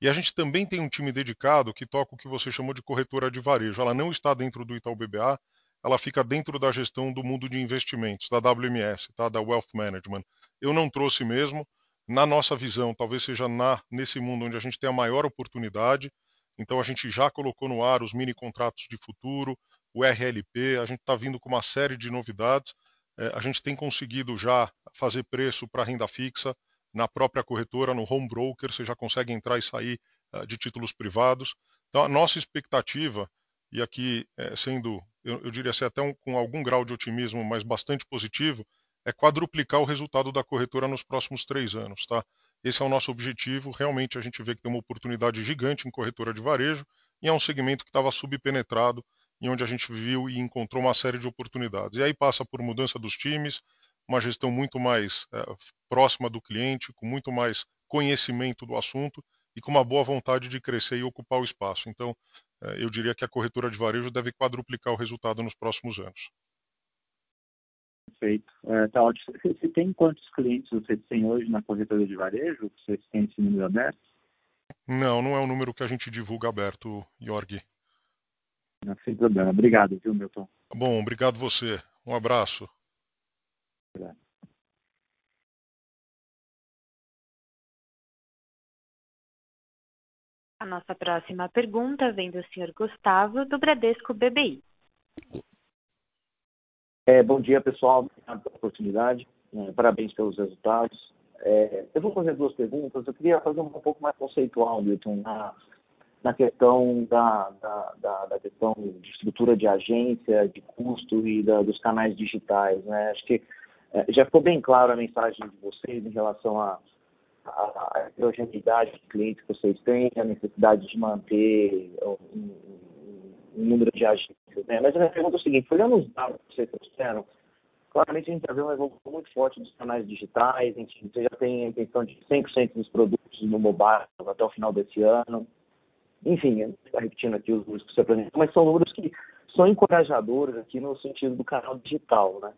E a gente também tem um time dedicado que toca o que você chamou de corretora de varejo. Ela não está dentro do Itaú BBA, ela fica dentro da gestão do mundo de investimentos, da WMS, tá? da Wealth Management. Eu não trouxe mesmo. Na nossa visão, talvez seja na, nesse mundo onde a gente tem a maior oportunidade. Então a gente já colocou no ar os mini contratos de futuro, o RLP, a gente está vindo com uma série de novidades. É, a gente tem conseguido já fazer preço para renda fixa, na própria corretora, no home broker, você já consegue entrar e sair uh, de títulos privados. Então, a nossa expectativa, e aqui é, sendo, eu, eu, diria assim, até um, com algum grau de otimismo, mas bastante positivo, é quadruplicar o resultado da corretora nos próximos três anos. Tá? Esse é o nosso objetivo. Realmente, a gente vê que tem uma oportunidade gigante em corretora de varejo e é um segmento que estava subpenetrado e onde a gente viu e encontrou uma série de oportunidades. E aí passa por mudança dos times, uma gestão muito mais é, próxima do cliente, com muito mais conhecimento do assunto e com uma boa vontade de crescer e ocupar o espaço. Então, é, eu diria que a corretora de varejo deve quadruplicar o resultado nos próximos anos. Perfeito. É, tá ótimo. Você, você tem quantos clientes você tem hoje na corretora de varejo? Você tem esse número aberto? Não, não é um número que a gente divulga aberto, Jorg. Não, sem problema. Obrigado, viu, Milton? Bom, obrigado você. Um abraço. A nossa próxima pergunta vem do senhor Gustavo, do Bradesco BBI. É, bom dia, pessoal. Obrigado pela oportunidade. É, parabéns pelos resultados. É, eu vou fazer duas perguntas. Eu queria fazer um pouco mais conceitual, Milton, na, na questão da, da, da, da, questão de estrutura de agência, de custo e da, dos canais digitais. Né? Acho que já ficou bem claro a mensagem de vocês em relação à heterogeneidade de clientes que vocês têm, a necessidade de manter um, um número de agências. Né? Mas a minha pergunta é o seguinte, olhando os dados que vocês trouxeram, claramente a gente já vê uma evolução muito forte dos canais digitais, gente, você já tem a intenção de 100% dos produtos no mobile até o final desse ano. Enfim, está repetindo aqui os números que você apresentou, mas são números que são encorajadores aqui no sentido do canal digital, né?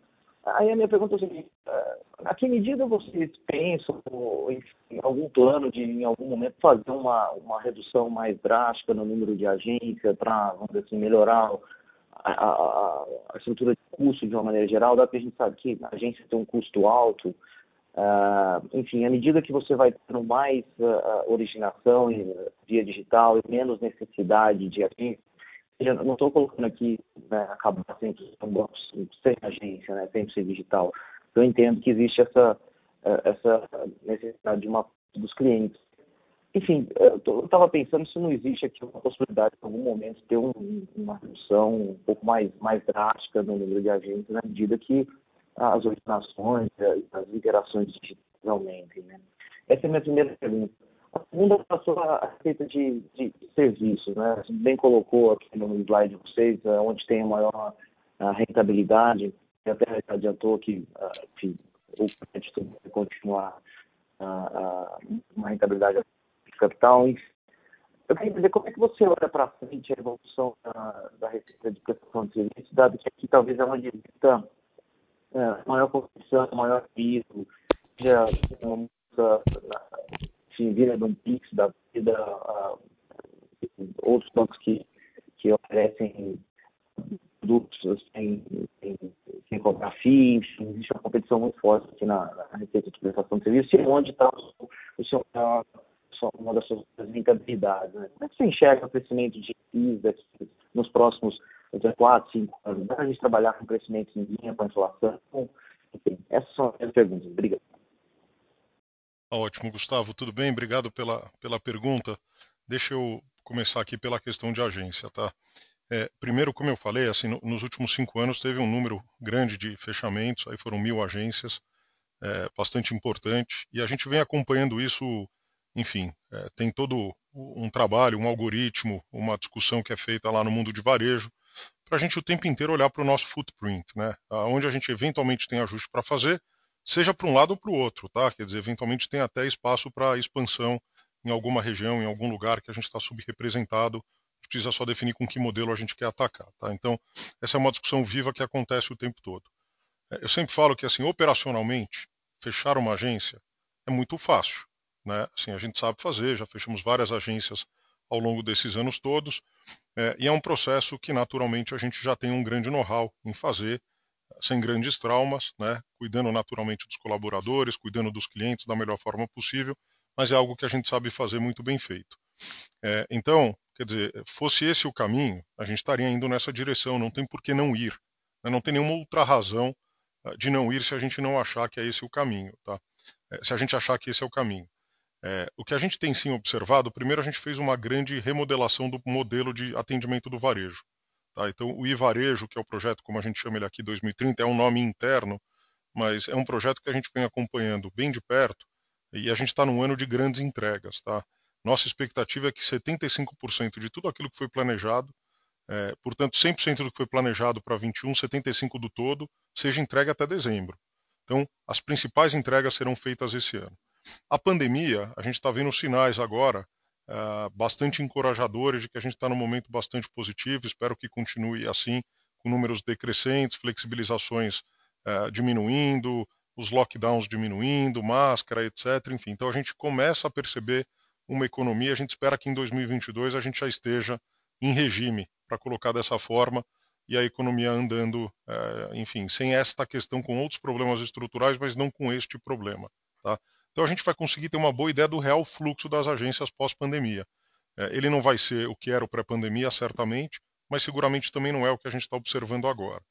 Aí a minha pergunta é a seguinte, eh, a que medida vocês pensam em algum plano de, em algum momento, fazer uma, uma redução mais drástica no número de agência para, vamos dizer assim, melhorar a, a, a, estrutura de custo de uma maneira geral? Dá para a gente saber que a agência tem um custo alto, uh, enfim, à medida que você vai tendo mais uh, originação via digital e menos necessidade de agência, eu não estou colocando aqui, né, acabar sempre sem agência, né, sempre ser digital. Eu entendo que existe essa, eh, essa necessidade de uma dos clientes. Enfim, eu estava pensando se não existe aqui uma possibilidade, em algum momento, ter um, uma redução um pouco mais, mais drástica no número de agentes, na medida que as originações, as interações digitais aumentem. Né? Essa é a minha primeira pergunta. A segunda passou a respeito de, de, serviços, né? Você bem colocou aqui no slide de vocês, é, onde tem a maior a rentabilidade, e até adiantou que, uh, que o crédito vai continuar uh, uh, uma rentabilidade de capital. eu queria entender como é que você olha para frente a evolução da, da receita de prestação de serviços, dado que aqui talvez é onde exista é, maior competição, maior risco, já uma se vira de um PIX da vida, outros bancos que, que oferecem produtos sem, sem, sem cobrar existe uma competição muito forte aqui na, na receita de prestação de serviço, e onde está o, seu, uma das suas rentabilidades. Né? Como é que você enxerga o crescimento de FIIs nos próximos entre 4, 5 anos? Dá a gente trabalhar com crescimento em linha com inflação? Enfim, essas são as perguntas. Obrigado. Ótimo, Gustavo, tudo bem? Obrigado pela, pela pergunta. Deixa eu começar aqui pela questão de agência, tá? É, primeiro, como eu falei, assim, no, nos últimos cinco anos teve um número grande de fechamentos, aí foram mil agências, é, bastante importante, e a gente vem acompanhando isso, enfim, é, tem todo um trabalho, um algoritmo, uma discussão que é feita lá no mundo de varejo, para a gente o tempo inteiro olhar para o nosso footprint, né? Onde a gente eventualmente tem ajuste para fazer, seja para um lado ou para o outro, tá? Quer dizer, eventualmente tem até espaço para expansão em alguma região, em algum lugar que a gente está subrepresentado, precisa só definir com que modelo a gente quer atacar, tá? Então, essa é uma discussão viva que acontece o tempo todo. É, eu sempre falo que, assim, operacionalmente, fechar uma agência é muito fácil, né? Assim, a gente sabe fazer, já fechamos várias agências ao longo desses anos todos, é, e é um processo que naturalmente a gente já tem um grande know-how em fazer, sem grandes traumas, né, cuidando naturalmente dos colaboradores, cuidando dos clientes da melhor forma possível, mas é algo que a gente sabe fazer muito bem feito. É, então, quer dizer, fosse esse o caminho, a gente estaria indo nessa direção, não tem por que não ir. Né, não tem nenhuma outra razão uh, de não ir se a gente não achar que é esse o caminho, tá? É, se a gente achar que esse é o caminho. É, o que a gente tem sim observado, primeiro a gente fez uma grande remodelação do modelo de atendimento do varejo. Tá? Então, o iVarejo, que é o projeto, como a gente chama ele aqui, 2030, é um nome interno, mas é um projeto que a gente vem acompanhando bem de perto e a gente está num ano de grandes entregas. Tá? Nossa expectativa é que 75% de tudo aquilo que foi planejado, é, portanto, 100% do que foi planejado para 21, 75% do todo, seja entregue até dezembro. Então, as principais entregas serão feitas esse ano. A pandemia, a gente está vendo sinais agora uh, bastante encorajadores de que a gente está num momento bastante positivo. Espero que continue assim, com números decrescentes, flexibilizações uh, diminuindo, os lockdowns diminuindo, máscara, etc. Enfim, então a gente começa a perceber uma economia. A gente espera que em 2022 a gente já esteja em regime, para colocar dessa forma, e a economia andando, uh, enfim, sem esta questão, com outros problemas estruturais, mas não com este problema. Tá? Então a gente vai conseguir ter uma boa ideia do real fluxo das agências pós-pandemia. É, ele não vai ser o que era o pré-pandemia, certamente, mas seguramente também não é o que a gente está observando agora.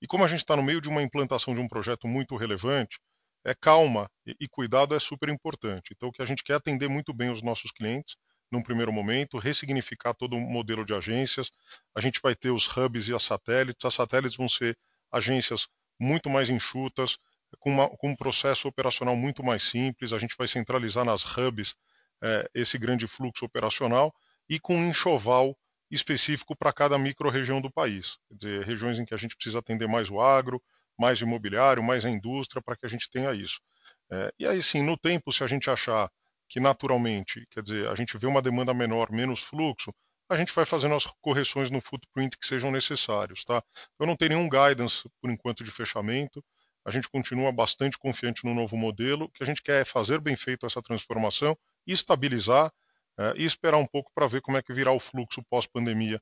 E como a gente está no meio de uma implantação de um projeto muito relevante, é calma e, cuidado é super importante. Então o que a gente quer é atender muito bem os nossos clientes, num primeiro momento, ressignificar todo o modelo de agências. A gente vai ter os hubs e as satélites. As satélites vão ser agências muito mais enxutas, com, uma, com, um processo operacional muito mais simples. A gente vai centralizar nas hubs é, esse grande fluxo operacional e com um enxoval específico para cada micro-região do país. Quer dizer, regiões em que a gente precisa atender mais o agro, mais imobiliário, mais a indústria, para que a gente tenha isso. É, e aí, sim, no tempo, se a gente achar que naturalmente, quer dizer, a gente vê uma demanda menor, menos fluxo, a gente vai fazendo as correções no footprint que sejam necessários, tá? Eu não tenho nenhum guidance, por enquanto, de fechamento, a gente continua bastante confiante no novo modelo. Que a gente quer é fazer bem feito essa transformação, estabilizar é, e esperar um pouco para ver como é que virá o fluxo pós-pandemia.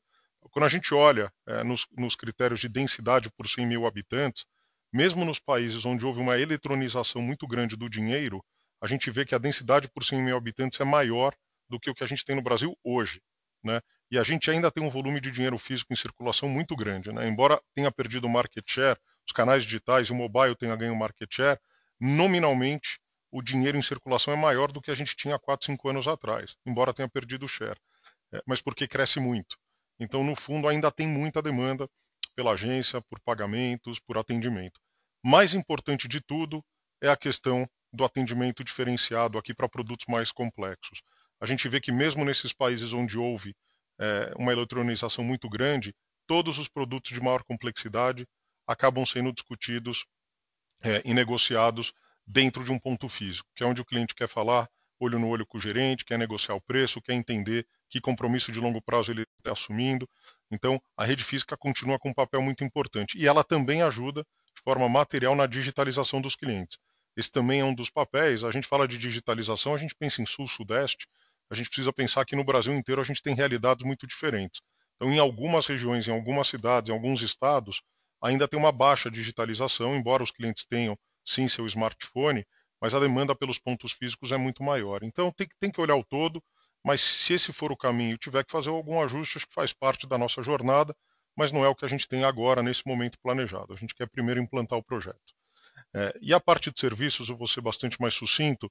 Quando a gente olha é, nos, nos, critérios de densidade por 100 mil habitantes, mesmo nos países onde houve uma eletronização muito grande do dinheiro, a gente vê que a densidade por 100 mil habitantes é maior do que o que a gente tem no Brasil hoje. Né? E a gente ainda tem um volume de dinheiro físico em circulação muito grande. Né? Embora tenha perdido market share, os canais digitais o mobile tenha ganho market share, nominalmente o dinheiro em circulação é maior do que a gente tinha há 4, 5 anos atrás, embora tenha perdido o share. É, mas porque cresce muito. Então, no fundo, ainda tem muita demanda pela agência, por pagamentos, por atendimento. Mais importante de tudo é a questão do atendimento diferenciado aqui para produtos mais complexos. A gente vê que mesmo nesses países onde houve é, uma eletronização muito grande, todos os produtos de maior complexidade acabam sendo discutidos é, e negociados dentro de um ponto físico, que é onde o cliente quer falar olho no olho com o gerente, quer negociar o preço, quer entender que compromisso de longo prazo ele está assumindo. Então, a rede física continua com um papel muito importante e ela também ajuda de forma material na digitalização dos clientes. Esse também é um dos papéis. A gente fala de digitalização, a gente pensa em sul-sudeste, a gente precisa pensar que no Brasil inteiro a gente tem realidades muito diferentes. Então, em algumas regiões, em algumas cidades, em alguns estados, ainda tem uma baixa digitalização, embora os clientes tenham sim seu smartphone, mas a demanda pelos pontos físicos é muito maior. Então, tem, tem que olhar o todo, mas se esse for o caminho tiver que fazer algum ajuste, acho que faz parte da nossa jornada, mas não é o que a gente tem agora, nesse momento planejado. A gente quer primeiro implantar o projeto. É, e a parte de serviços, eu vou ser bastante mais sucinto.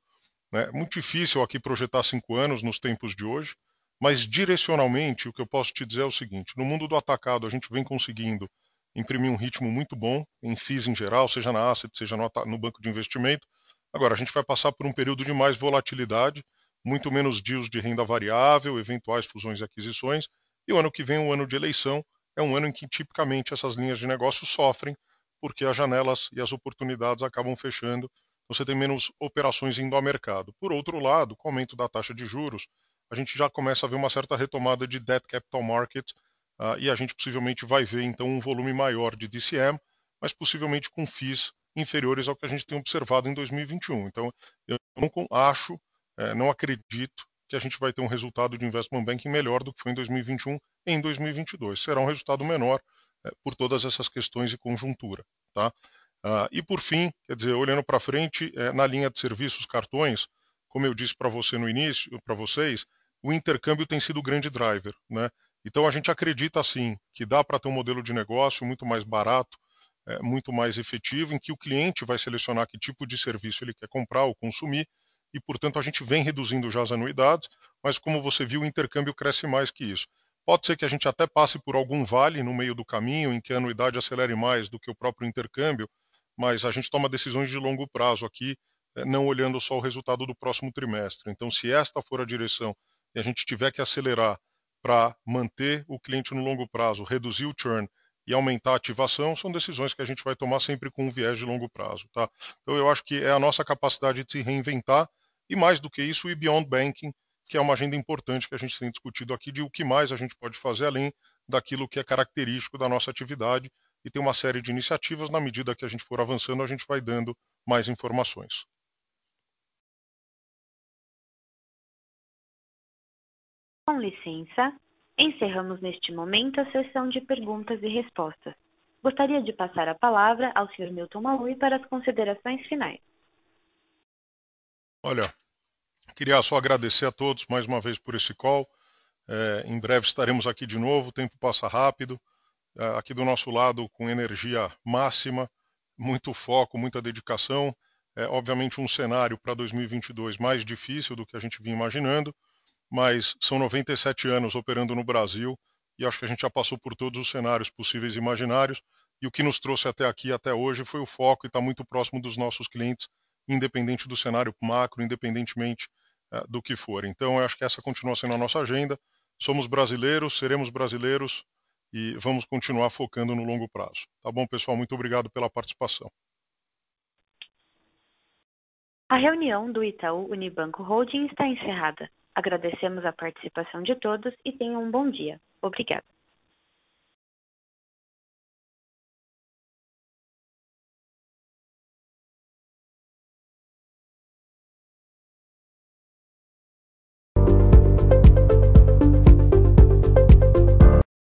É muito difícil aqui projetar cinco anos nos tempos de hoje, mas direcionalmente o que eu posso te dizer é o seguinte: no mundo do atacado, a gente vem conseguindo imprimir um ritmo muito bom em FIIs em geral, seja na asset, seja no, no banco de investimento. Agora, a gente vai passar por um período de mais volatilidade, muito menos deals de renda variável, eventuais fusões e aquisições, e o ano que vem, o ano de eleição, é um ano em que tipicamente essas linhas de negócio sofrem, porque as janelas e as oportunidades acabam fechando, você tem menos operações indo ao mercado. Por outro lado, com o aumento da taxa de juros, a gente já começa a ver uma certa retomada de debt capital market uh, e a gente possivelmente vai ver então um volume maior de DCM, mas possivelmente com FIIs inferiores ao que a gente tem observado em 2021. Então, eu não acho, é, não acredito que a gente vai ter um resultado de investment banking melhor do que foi em 2021 em 2022. Será um resultado menor é, por todas essas questões de conjuntura. Tá? Uh, e por fim, quer dizer, olhando para frente, é, na linha de serviços cartões, como eu disse para você no início, para vocês, o intercâmbio tem sido o grande driver, né? Então a gente acredita assim que dá para ter um modelo de negócio muito mais barato, é, muito mais efetivo, em que o cliente vai selecionar que tipo de serviço ele quer comprar ou consumir, e portanto a gente vem reduzindo já as anuidades, mas como você viu, o intercâmbio cresce mais que isso. Pode ser que a gente até passe por algum vale no meio do caminho, em que a anuidade acelere mais do que o próprio intercâmbio, mas a gente toma decisões de longo prazo aqui, é, não olhando só o resultado do próximo trimestre. Então, se esta for a direção e a gente tiver que acelerar para manter o cliente no longo prazo, reduzir o churn e aumentar a ativação, são decisões que a gente vai tomar sempre com um viés de longo prazo. Tá? Então, eu acho que é a nossa capacidade de se reinventar e, mais do que isso, o Beyond Banking, que é uma agenda importante que a gente tem discutido aqui de o que mais a gente pode fazer além daquilo que é característico da nossa atividade e tem uma série de iniciativas. Na medida que a gente for avançando, a gente vai dando mais informações. Com licença, encerramos neste momento a sessão de perguntas e respostas. Gostaria de passar a palavra ao Sr. Milton Malui para as considerações finais. Olha, queria só agradecer a todos mais uma vez por esse call. É, em breve estaremos aqui de novo, o tempo passa rápido. É, aqui do nosso lado, com energia máxima, muito foco, muita dedicação. É, obviamente, um cenário para 2022 mais difícil do que a gente vinha imaginando mas são 97 anos operando no Brasil e acho que a gente já passou por todos os cenários possíveis e imaginários. E o que nos trouxe até aqui, até hoje, foi o foco e está muito próximo dos nossos clientes, independente do cenário macro, independentemente uh, do que for. Então, eu acho que essa continua sendo a nossa agenda. Somos brasileiros, seremos brasileiros e vamos continuar focando no longo prazo. Tá bom, pessoal? Muito obrigado pela participação. A reunião do Itaú Unibanco Holding está encerrada. Agradecemos a participação de todos e tenham um bom dia. Obrigada.